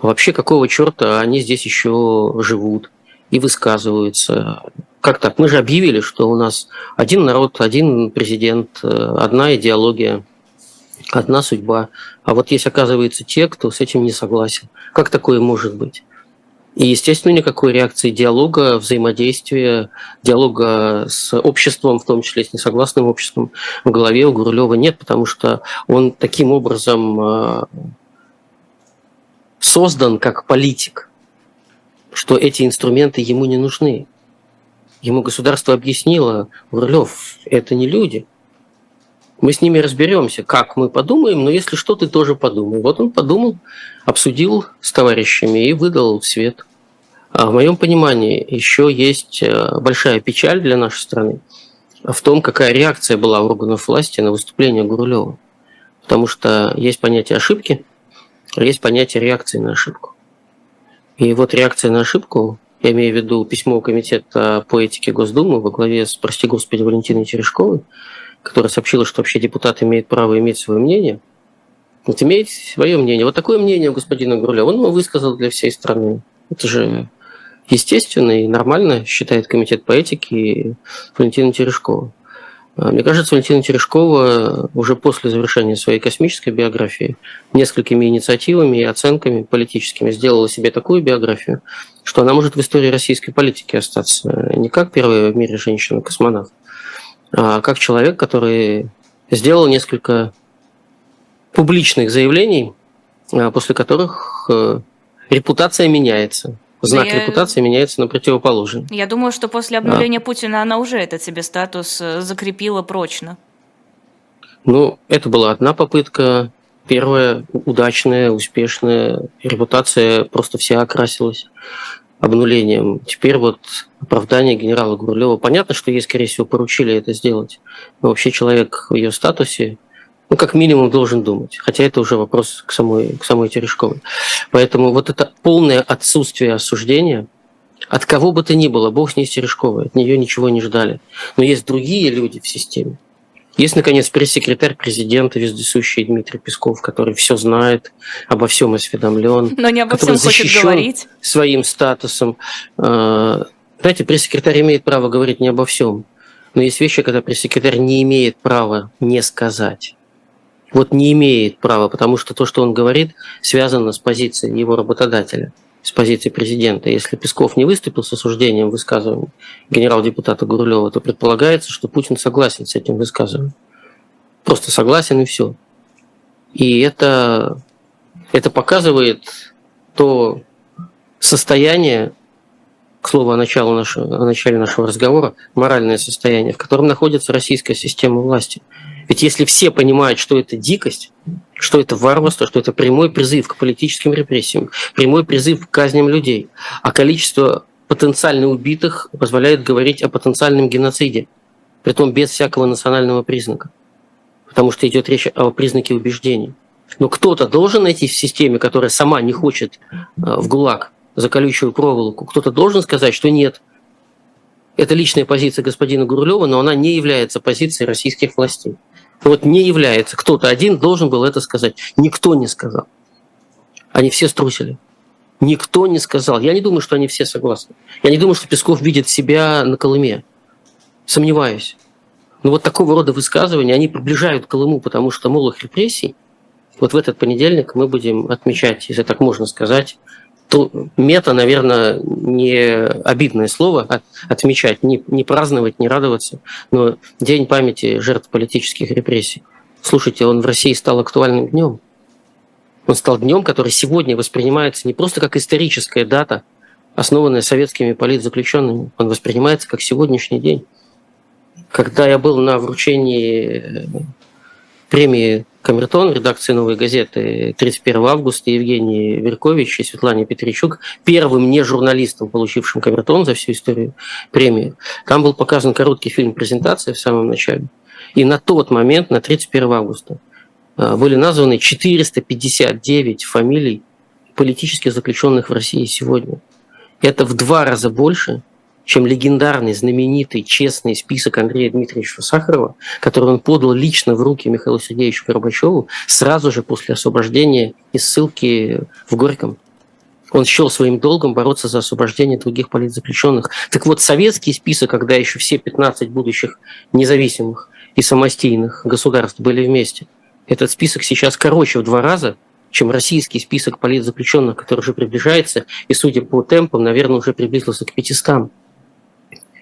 вообще какого черта они здесь еще живут и высказываются. Как так? Мы же объявили, что у нас один народ, один президент, э, одна идеология, одна судьба. А вот есть, оказывается, те, кто с этим не согласен. Как такое может быть? И, естественно, никакой реакции диалога, взаимодействия, диалога с обществом, в том числе с несогласным обществом, в голове у Гурлева нет, потому что он таким образом э, создан как политик что эти инструменты ему не нужны. Ему государство объяснило, Гурлев, это не люди. Мы с ними разберемся, как мы подумаем, но если что, ты тоже подумай. Вот он подумал, обсудил с товарищами и выдал в свет. А в моем понимании еще есть э, большая печаль для нашей страны в том, какая реакция была у органов власти на выступление Гурулева. Потому что есть понятие ошибки, а есть понятие реакции на ошибку. И вот реакция на ошибку, я имею в виду письмо Комитета по этике Госдумы во главе с, прости господи, Валентиной Терешковой, которая сообщила, что вообще депутат имеет право иметь свое мнение. Вот имеет свое мнение. Вот такое мнение у господина Груля. Он его высказал для всей страны. Это же естественно и нормально, считает Комитет по этике Валентина Терешкова. А, мне кажется, Валентина Терешкова уже после завершения своей космической биографии несколькими инициативами и оценками политическими сделала себе такую биографию, что она может в истории российской политики остаться. Не как первая в мире женщина-космонавт, а как человек, который сделал несколько публичных заявлений, а, после которых э, репутация меняется знак я... репутации меняется на противоположный. Я думаю, что после обнуления да. Путина она уже этот себе статус э, закрепила прочно. Ну, это была одна попытка, первая удачная, успешная. Репутация просто вся окрасилась обнулением. Теперь вот оправдание генерала Гурлева. Понятно, что ей, скорее всего, поручили это сделать. Но вообще человек в ее статусе ну, как минимум, должен думать. Хотя это уже вопрос к самой, к самой Терешковой. Поэтому вот это полное отсутствие осуждения от кого бы то ни было, бог с ней Терешковой, от нее ничего не ждали. Но есть другие люди в системе. Есть, наконец, пресс-секретарь президента, вездесущий Дмитрий Песков, который все знает, обо всем осведомлен. Но не обо всем хочет говорить. Своим статусом. А, знаете, пресс-секретарь имеет право говорить не обо всем. Но есть вещи, когда пресс-секретарь не имеет права не сказать. Вот не имеет права, потому что то, что он говорит, связано с позицией его работодателя, с позиции президента. Если Песков не выступил с осуждением высказывания генерал-депутата Гурулева, то предполагается, что Путин согласен с этим высказыванием. Просто согласен и все. И это, это показывает то состояние, к слову, о, начале нашего, о начале нашего разговора, моральное состояние, в котором находится российская система власти. Ведь если все понимают, что это дикость, что это варварство, что это прямой призыв к политическим репрессиям, прямой призыв к казням людей, а количество потенциально убитых позволяет говорить о потенциальном геноциде, притом без всякого национального признака, потому что идет речь о признаке убеждений. Но кто-то должен найти в системе, которая сама не хочет э, в ГУЛАГ за колючую проволоку, кто-то должен сказать, что нет, это личная позиция господина Гурлева, но она не является позицией российских властей. Вот не является. Кто-то один должен был это сказать. Никто не сказал. Они все струсили. Никто не сказал. Я не думаю, что они все согласны. Я не думаю, что Песков видит себя на Колыме. Сомневаюсь. Но вот такого рода высказывания, они приближают Колыму, потому что молох репрессий, вот в этот понедельник мы будем отмечать, если так можно сказать, то мета, наверное, не обидное слово отмечать, не, не праздновать, не радоваться, но День памяти жертв политических репрессий. Слушайте, он в России стал актуальным днем. Он стал днем, который сегодня воспринимается не просто как историческая дата, основанная советскими политзаключенными, он воспринимается как сегодняшний день. Когда я был на вручении премии Камертон, редакции «Новой газеты» 31 августа Евгений Веркович и Светлана Петричук, первым не журналистом, получившим Камертон за всю историю премии. Там был показан короткий фильм «Презентация» в самом начале. И на тот момент, на 31 августа, а, были названы 459 фамилий политических заключенных в России сегодня. Это в два раза больше, чем легендарный, знаменитый, честный список Андрея Дмитриевича Сахарова, который он подал лично в руки Михаилу Сергеевичу Горбачеву сразу же после освобождения из ссылки в Горьком. Он счел своим долгом бороться за освобождение других политзаключенных. Так вот, советский список, когда еще все 15 будущих независимых и самостийных государств были вместе, этот список сейчас короче в два раза, чем российский список политзаключенных, который уже приближается, и, судя по темпам, наверное, уже приблизился к 500.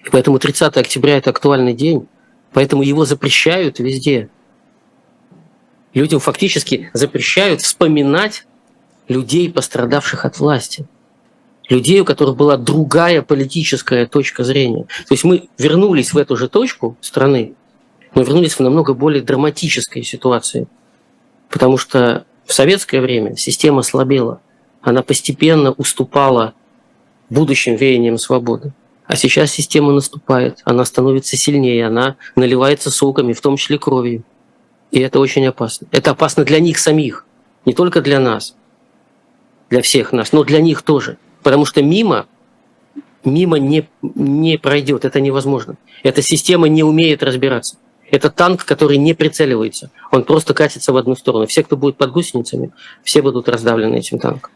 И поэтому 30 октября – это актуальный день, поэтому его запрещают везде. Людям фактически запрещают вспоминать людей, пострадавших от власти. Людей, у которых была другая политическая точка зрения. То есть мы вернулись в эту же точку страны, но вернулись в намного более драматической ситуации. Потому что в советское время система слабела. Она постепенно уступала будущим веяниям свободы. А сейчас система наступает, она становится сильнее, она наливается соками, в том числе кровью. И это очень опасно. Это опасно для них самих, не только для нас, для всех нас, но для них тоже. Потому что мимо, мимо не, не пройдет, это невозможно. Эта система не умеет разбираться. Это танк, который не прицеливается. Он просто катится в одну сторону. Все, кто будет под гусеницами, все будут раздавлены этим танком.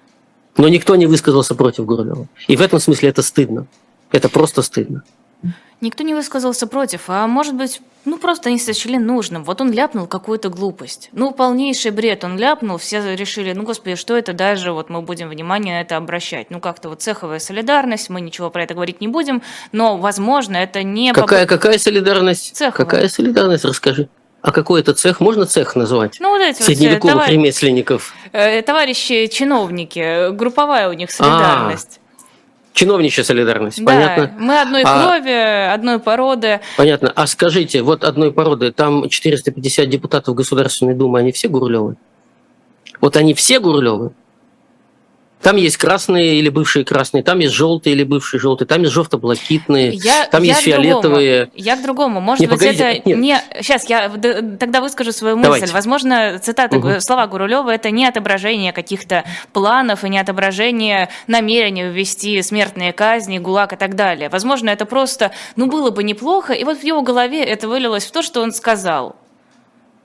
Но никто не высказался против Гурулева. И в этом смысле это стыдно. Это просто стыдно. Никто не высказался против, а может быть, ну просто не сочли нужным. Вот он ляпнул какую-то глупость. Ну, полнейший бред он ляпнул, все решили, ну, господи, что это даже, вот мы будем внимание на это обращать. Ну, как-то вот цеховая солидарность, мы ничего про это говорить не будем, но, возможно, это не... Какая, какая солидарность? Цеховая. Какая солидарность, расскажи. А какой это цех? Можно цех назвать? Ну, вот эти Средневековых вот, товар... ремесленников. Э, товарищи чиновники, групповая у них солидарность. А, Чиновничья солидарность, да, понятно? мы одной а, крови, одной породы. Понятно. А скажите, вот одной породы, там 450 депутатов Государственной Думы, они все Гурлевы? Вот они все Гурлевы? Там есть красные или бывшие красные, там есть желтые или бывшие желтые, там есть желто-блакитные, я, там я есть фиолетовые. Другому. Я к другому. Может не, быть, погодите, это нет. не... Сейчас я тогда выскажу свою мысль. Давайте. Возможно, цитаты, угу. слова Гурулева – это не отображение каких-то планов и не отображение намерения ввести смертные казни, ГУЛАГ и так далее. Возможно, это просто, ну, было бы неплохо, и вот в его голове это вылилось в то, что он сказал.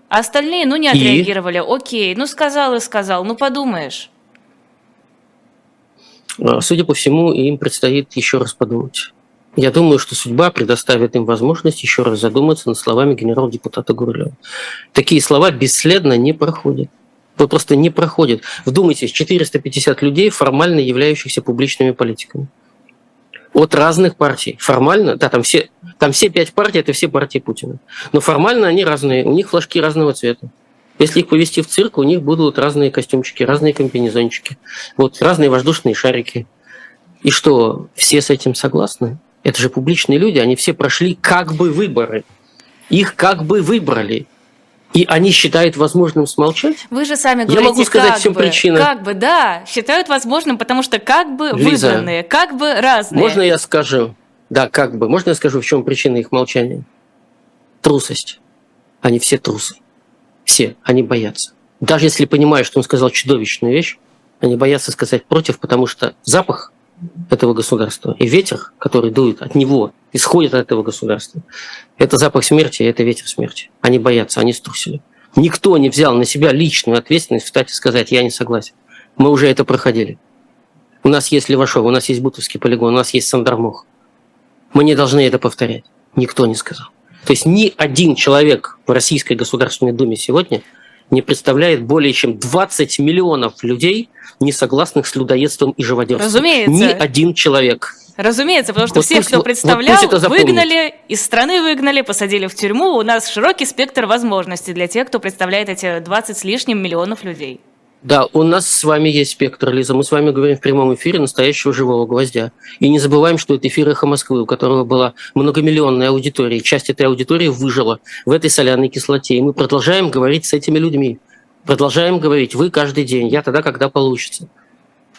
А остальные, ну, не отреагировали. И? Окей, ну, сказал и сказал, ну, подумаешь. А, судя по всему, им предстоит еще раз подумать. Я думаю, что судьба предоставит им возможность еще раз задуматься над словами генерал-депутата Гурлева. Такие слова бесследно не проходят. Вот просто не проходят. Вдумайтесь, 450 людей, формально являющихся публичными политиками. От разных партий. Формально, да, там все, там все пять партий, это все партии Путина. Но формально они разные, у них флажки разного цвета. Если их повести в цирк, у них будут разные костюмчики, разные комбинезончики, вот, разные воздушные шарики. И что, все с этим согласны? Это же публичные люди, они все прошли как бы выборы. Их как бы выбрали. И они считают возможным смолчать? Вы же сами говорите, Я могу сказать как всем бы, причины. Как бы, да, считают возможным, потому что как бы Лиза, выбранные, как бы разные. Можно я скажу? Да, как бы. Можно я скажу, в чем причина их молчания? Трусость. Они все трусы. Все. Они боятся. Даже если понимают, что он сказал чудовищную вещь, они боятся сказать против, потому что запах этого государства. И ветер, который дует от него, исходит от этого государства. Это запах смерти, это ветер смерти. Они боятся, они струсили. Никто не взял на себя личную ответственность встать и сказать, я не согласен. Мы уже это проходили. У нас есть Левашов, у нас есть Бутовский полигон, у нас есть Сандармох. Мы не должны это повторять. Никто не сказал. То есть ни один человек в Российской Государственной Думе сегодня не представляет более чем 20 миллионов людей, не согласных с людоедством и живодерством. Разумеется. Ни один человек. Разумеется, потому что Вот всех, пусть- кто вот представлял, запомнят. выгнали, из страны выгнали, посадили в тюрьму. У нас широкий спектр возможностей для тех, кто представляет эти 20 с лишним миллионов людей. Да, у нас с вами есть спектр, Лиза. Мы с вами говорим в прямом эфире настоящего живого гвоздя. И не забываем, что это эфир «Эхо Москвы», у которого была многомиллионная аудитория. Часть этой аудитории выжила в этой соляной кислоте. И мы продолжаем говорить с этими людьми. Продолжаем говорить. Вы каждый день. Я тогда, когда получится.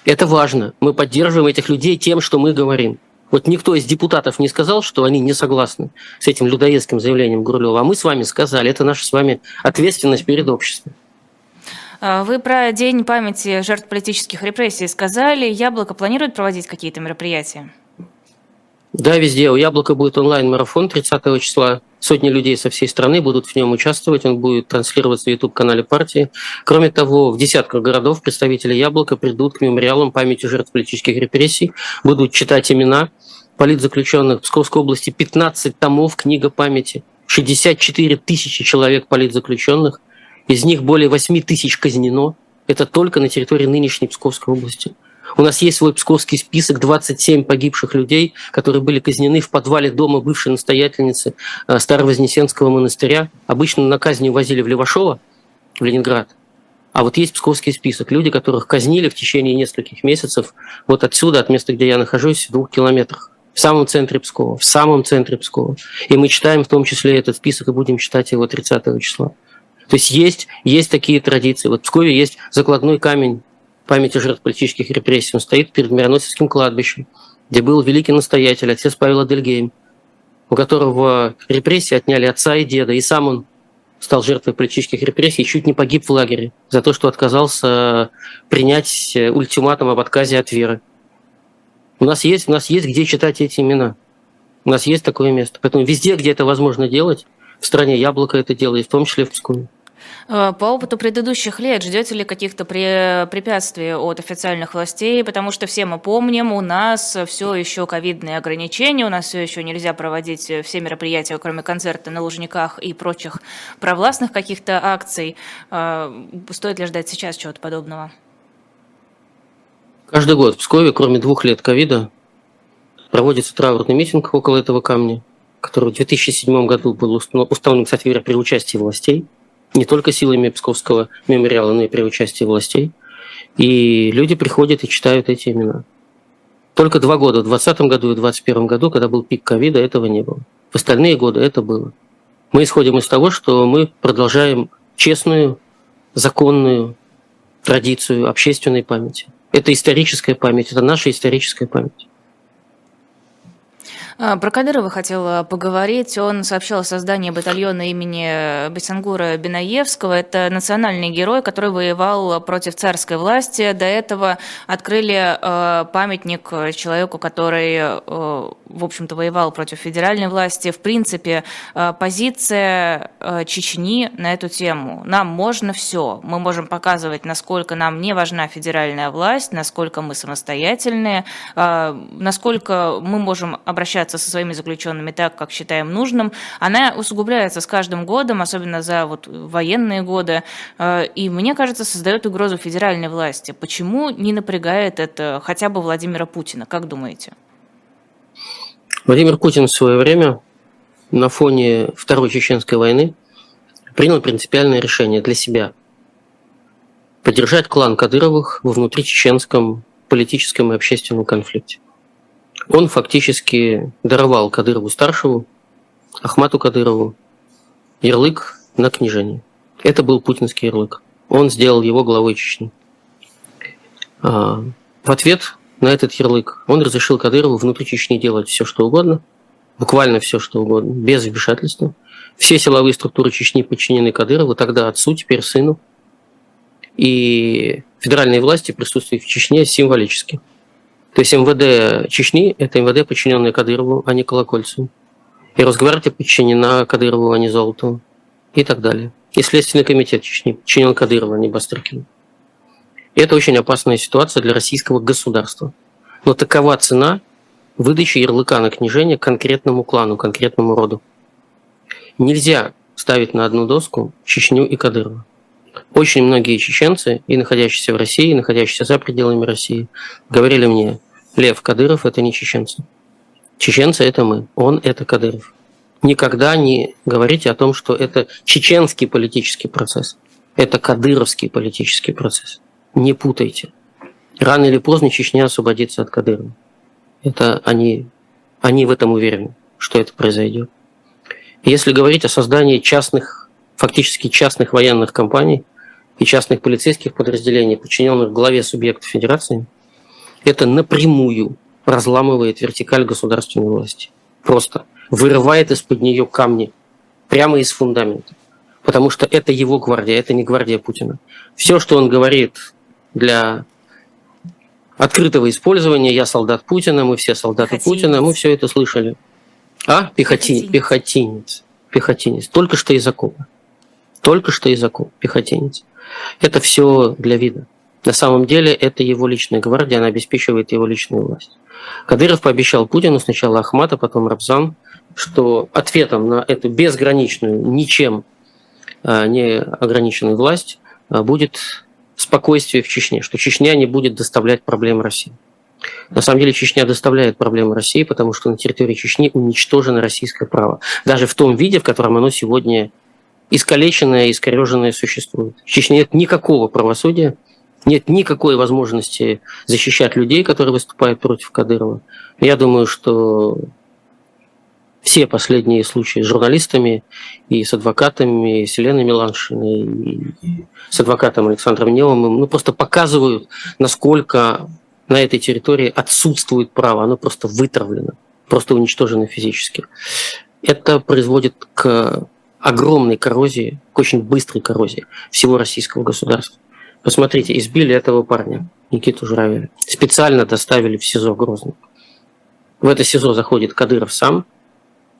Это важно. Мы поддерживаем этих людей тем, что мы говорим. Вот никто из депутатов не сказал, что они не согласны с этим людоедским заявлением Гурлева. А мы с вами сказали. Это наша с вами ответственность перед обществом. А, Вы про День памяти жертв политических репрессий сказали. Яблоко планирует проводить какие-то мероприятия? Да, везде. У Яблока будет онлайн-марафон 30 числа. Сотни людей со всей страны будут в нем участвовать. Он будет транслироваться в YouTube-канале партии. Кроме того, в десятках городов представители Яблока придут к мемориалам памяти жертв политических репрессий, будут читать имена политзаключенных. Псковской области 15 томов книга памяти. 64 тысячи человек политзаключенных. Из них более 8 тысяч казнено. Это только на территории нынешней Псковской области. У нас есть свой псковский список 27 погибших людей, которые были казнены в подвале дома бывшей настоятельницы э, Старовознесенского монастыря. Обычно на казнь увозили в Левашово, в Ленинград. А вот есть псковский список. Люди, которых казнили в течение нескольких месяцев вот отсюда, от места, где я нахожусь, в двух километрах. В самом центре Пскова. В самом центре Пскова. И мы читаем в том числе этот список и будем читать его 30 числа. То есть есть, есть такие традиции. Вот в Пскове есть закладной камень памяти жертв политических репрессий. Он стоит перед Мироносецким кладбищем, где был великий настоятель, отец Павел Адельгейм, у которого репрессии отняли отца и деда, и сам он стал жертвой политических репрессий и чуть не погиб в лагере за то, что отказался принять ультиматум об отказе от веры. У нас есть, у нас есть где читать эти имена. У нас есть такое место. Поэтому везде, где это возможно делать, в стране Яблоко это делает, в том числе в Пскове. Э, По опыту предыдущих лет ждете ли каких-то пре- препятствий от официальных властей? Потому что все мы помним, у нас все еще ковидные ограничения, у нас все еще нельзя проводить все мероприятия, кроме концерта на Лужниках и прочих провластных каких-то акций. Э, Стоит ли ждать сейчас чего-то подобного? Каждый год в Пскове, кроме двух лет ковида, проводится траурный митинг около этого камня, который в 2007 году был установлен, кстати говоря, при участии властей, не только силами Псковского мемориала, но и при участии властей. И люди приходят и читают эти имена. Только два года, в 2020 году и в 2021 году, когда был пик ковида, этого не было. В остальные годы это было. Мы исходим из того, что мы продолжаем честную, законную традицию общественной памяти. Это историческая память, это наша историческая память. А, Про Кадырова хотела поговорить. Он сообщил о создании батальона имени Бесангура Бинаевского. Это национальный герой, который воевал против царской власти. До этого открыли э, памятник человеку, который, э, в общем-то, воевал против федеральной власти. В принципе, позиция Чечни на эту тему. Нам можно все. Мы можем показывать, насколько нам не важна федеральная власть, насколько мы самостоятельные, насколько мы можем обращаться обращаться со своими заключенными так, как считаем нужным, она усугубляется с каждым годом, особенно за вот военные годы, э, и, мне кажется, создает угрозу федеральной власти. Почему не напрягает это хотя бы Владимира Путина? Как думаете? Владимир Путин в свое время на фоне Второй Чеченской войны принял принципиальное решение для себя поддержать клан Кадыровых во внутричеченском политическом и общественном конфликте. Он фактически даровал Кадырову-старшему, Ахмату Кадырову, ярлык на княжение. Это был путинский ярлык. Он сделал его главой Чечни. А, в ответ на этот ярлык он разрешил Кадырову внутри Чечни делать все, что угодно, буквально все, что угодно, без вмешательства. Все силовые структуры Чечни подчинены Кадырову, тогда отцу, теперь сыну. И федеральные власти присутствуют в Чечне символически. То есть МВД Чечни – это МВД, подчиненное Кадырову, а не Колокольцеву. И Росгвардия подчинена Кадырову, а не Золотову. И так далее. И Следственный комитет Чечни подчинен Кадырову, а не Бастрыкину. И это очень опасная ситуация для российского государства. Но такова цена выдачи ярлыка на княжение конкретному клану, конкретному роду. Нельзя ставить на одну доску Чечню и Кадырова. Очень многие чеченцы, и находящиеся в России, и находящиеся за пределами России, говорили мне, Лев Кадыров – это не чеченцы. Чеченцы – это мы, он – это Кадыров. Никогда не говорите о том, что это чеченский политический процесс. Это кадыровский политический процесс. Не путайте. Рано или поздно Чечня освободится от Кадырова. Это они, они в этом уверены, что это произойдет. Если говорить о создании частных, фактически частных военных компаний и частных полицейских подразделений, подчиненных главе субъекта федерации, это напрямую разламывает вертикаль государственной власти. Просто вырывает из-под нее камни прямо из фундамента. Потому что это его гвардия, это не гвардия Путина. Все, что он говорит для открытого использования, я солдат Путина, мы все солдаты Пехотинец. Путина, мы все это слышали. А? Пехотинец. Пехотинец. Пехотинец. Только что из окопа. Только что из окопа. Пехотинец. Это все для вида. На самом деле это его личная гвардия, она обеспечивает его личную власть. Кадыров пообещал Путину сначала Ахмата, потом Рабзан, что ответом на эту безграничную, ничем а, не ограниченную власть а, будет спокойствие в Чечне, что Чечня не будет доставлять проблем России. На самом деле Чечня доставляет проблемы России, потому что на территории Чечни уничтожено российское право. Даже в том виде, в котором оно сегодня искалеченное, искореженное существует. В Чечне нет никакого правосудия, нет никакой возможности защищать людей, которые выступают против Кадырова. Я думаю, что все последние случаи с журналистами и с адвокатами, и с Еленой Миланшиной, и с адвокатом Александром Невым, ну, просто показывают, насколько на этой территории отсутствует право, оно просто вытравлено, просто уничтожено физически. Это производит к огромной коррозии, к очень быстрой коррозии всего российского государства. Посмотрите, избили этого парня, Никиту Журавеля. Специально доставили в СИЗО Грозный. В это СИЗО заходит Кадыров сам,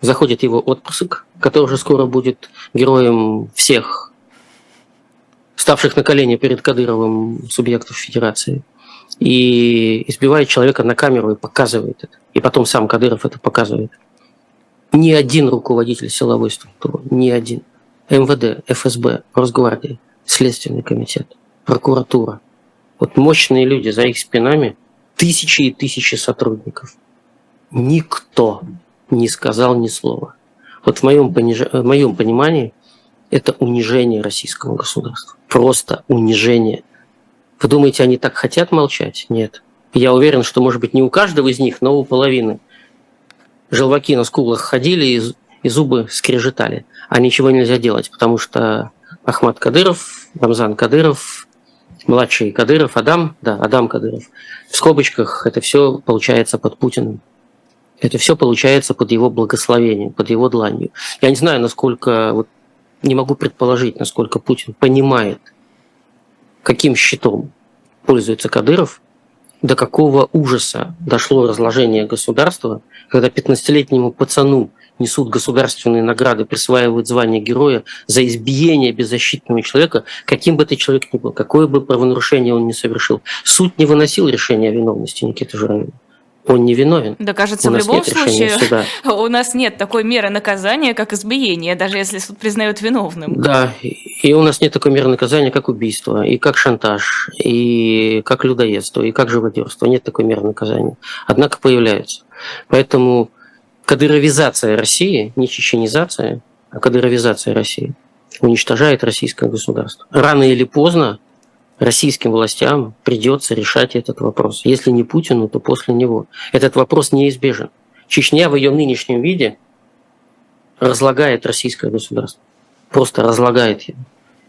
заходит его отпрыск, который уже скоро будет героем всех ставших на колени перед Кадыровым субъектов Федерации, и избивает человека на камеру и показывает это. И потом сам Кадыров это показывает. Ни один руководитель силовой структуры, ни один. МВД, ФСБ, Росгвардия, Следственный комитет, прокуратура. Вот мощные люди за их спинами, тысячи и тысячи сотрудников. Никто не сказал ни слова. Вот в моем, пониж... в моем понимании это унижение российского государства. Просто унижение. Вы думаете, они так хотят молчать? Нет. Я уверен, что, может быть, не у каждого из них, но у половины. Желваки на скулах ходили и, и зубы скрежетали. А ничего нельзя делать, потому что Ахмад Кадыров, Рамзан Кадыров, младший Кадыров, Адам, да, Адам Кадыров. В скобочках это все получается под Путиным. Это все получается под его благословением, под его дланью. Я не знаю, насколько, вот, не могу предположить, насколько Путин понимает, каким щитом пользуется Кадыров, до какого ужаса дошло разложение государства, когда 15-летнему пацану несут государственные награды, присваивают звание героя за избиение беззащитного человека, каким бы ты человек ни был, какое бы правонарушение он ни совершил. Суд не выносил решение о виновности Никиты Журавина он не виновен. Да, кажется, у в любом случае у нас нет такой меры наказания, как избиение, даже если суд признает виновным. Да, и у нас нет такой меры наказания, как убийство, и как шантаж, и как людоедство, и как живодерство. Нет такой меры наказания. Однако появляются. Поэтому кадыровизация России, не чеченизация, а кадыровизация России уничтожает российское государство. Рано или поздно российским властям придется решать этот вопрос. Если не Путину, то после него. Этот вопрос неизбежен. Чечня в ее нынешнем виде разлагает российское государство. Просто разлагает его.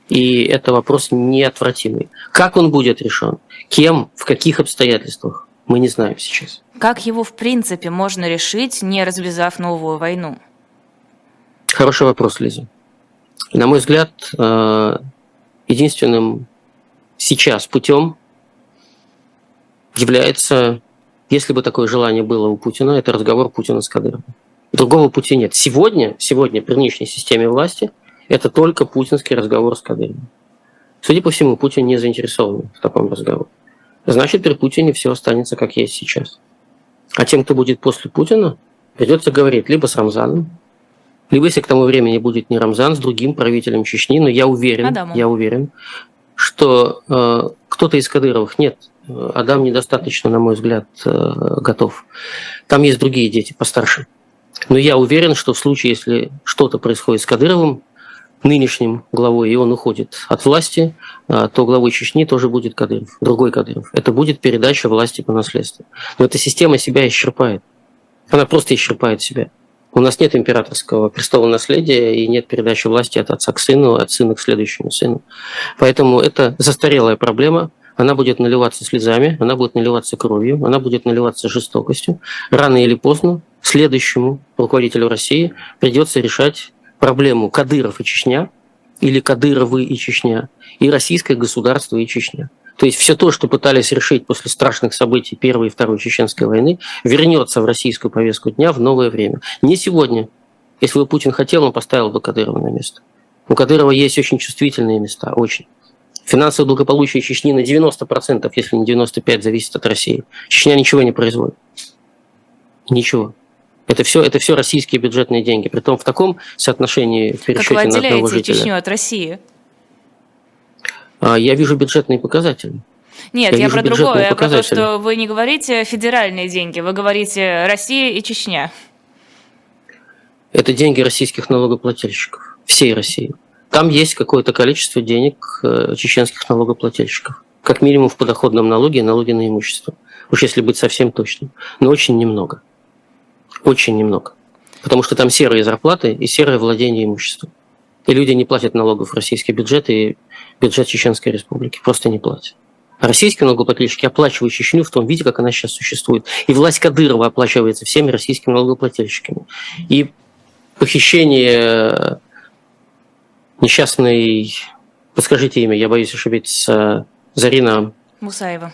И это вопрос неотвратимый. Как он будет решен? Кем? В каких обстоятельствах? Мы не знаем сейчас. Как его в принципе можно решить, не развязав новую войну? Хороший вопрос, Лиза. На мой взгляд, э, единственным сейчас путем является, если бы такое желание было у Путина, это разговор Путина с Кадыровым. Другого пути нет. Сегодня, сегодня при нынешней системе власти это только путинский разговор с Кадыровым. Судя по всему, Путин не заинтересован в таком разговоре. Значит, при Путине все останется как есть сейчас. А тем, кто будет после Путина, придется говорить либо с Рамзаном, либо, если к тому времени будет не Рамзан, с другим правителем Чечни, но я уверен, Адамом. я уверен, что э, кто-то из Кадыровых нет, Адам недостаточно, на мой взгляд, э, готов. Там есть другие дети постарше. Но я уверен, что в случае, если что-то происходит с Кадыровым, нынешним главой, и он уходит от власти, э, то главой Чечни тоже будет Кадыров, другой Кадыров. Это будет передача власти по наследству. Но эта система себя исчерпает. Она просто исчерпает себя. У нас нет императорского престола наследия и нет передачи власти от отца к сыну, от сына к следующему сыну. Поэтому это застарелая проблема, она будет наливаться слезами, она будет наливаться кровью, она будет наливаться жестокостью. Рано или поздно следующему руководителю России придется решать проблему Кадыров и Чечня, или Кадыровы и Чечня, и российское государство и Чечня. То есть все то, что пытались решить после страшных событий Первой и Второй Чеченской войны, вернется в российскую повестку дня в новое время. Не сегодня. Если бы Путин хотел, он поставил бы Кадырова на место. У Кадырова есть очень чувствительные места, очень. Финансовое благополучие Чечни на 90%, если не 95%, зависит от России. Чечня ничего не производит. Ничего. Это все, это все российские бюджетные деньги. Притом в таком соотношении в пересчете как вы отделяете на одного жителя. Чечню от России? А, я вижу бюджетные показатели. Нет, я, я про другое. Я про то, что вы не говорите федеральные деньги, вы говорите Россия и Чечня. Это деньги российских налогоплательщиков, всей России. Там есть какое-то количество денег э, чеченских налогоплательщиков. Как минимум в подоходном налоге и налоге на имущество. Уж если быть совсем точным. Но очень немного. Очень немного. Потому что там серые зарплаты и серое владение имуществом. И люди не платят налогов в российский бюджет, и бюджет Чеченской Республики. Просто не платят. А российские налогоплательщики оплачивают Чечню в том виде, как она сейчас существует. И власть Кадырова оплачивается всеми российскими налогоплательщиками. И похищение несчастной, подскажите имя, я боюсь ошибиться, Зарина Мусаева.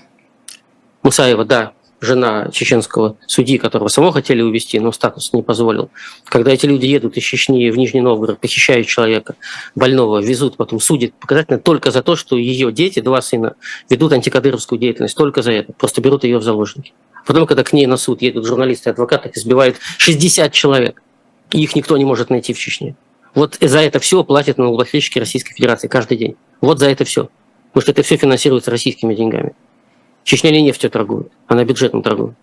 Мусаева, да, жена чеченского судьи, которого само хотели увезти, но статус не позволил. Когда эти люди едут из Чечни в Нижний Новгород, похищают человека больного, везут, потом судят показательно только за то, что ее дети, два сына, ведут антикадыровскую деятельность, только за это. Просто берут ее в заложники. Потом, когда к ней на суд едут журналисты и адвокаты, избивают 60 человек. И их никто не может найти в Чечне. Вот за это все платят налогоплательщики Российской Федерации каждый день. Вот за это все. Потому что это все финансируется российскими деньгами. Чечня не нефтью торгует, она бюджетом торгует.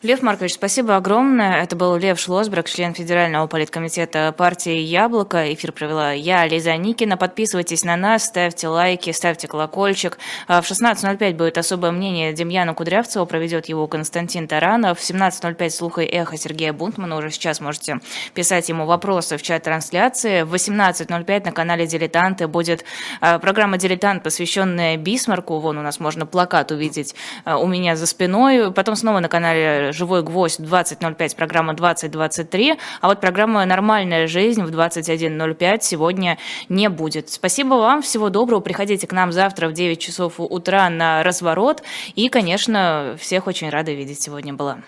Лев Маркович, спасибо огромное. Это был Лев Шлосберг, член Федерального политкомитета партии «Яблоко». Эфир провела я, Лиза Никина. Подписывайтесь на нас, ставьте лайки, ставьте колокольчик. А в 16.05 будет особое мнение Демьяна Кудрявцева, проведет его Константин Таранов. В 17.05 слуха эхо Сергея Бунтмана. Уже сейчас можете писать ему вопросы в чат трансляции. В 18.05 на канале «Дилетанты» будет а, программа «Дилетант», посвященная Бисмарку. Вон у нас можно плакат увидеть а, у меня за спиной. Потом снова на канале «Живой гвоздь» 20.05, программа 20.23, а вот программа «Нормальная жизнь» в 21.05 сегодня не будет. Спасибо вам, всего доброго, приходите к нам завтра в 9 часов утра на разворот, и, конечно, всех очень рада видеть сегодня была.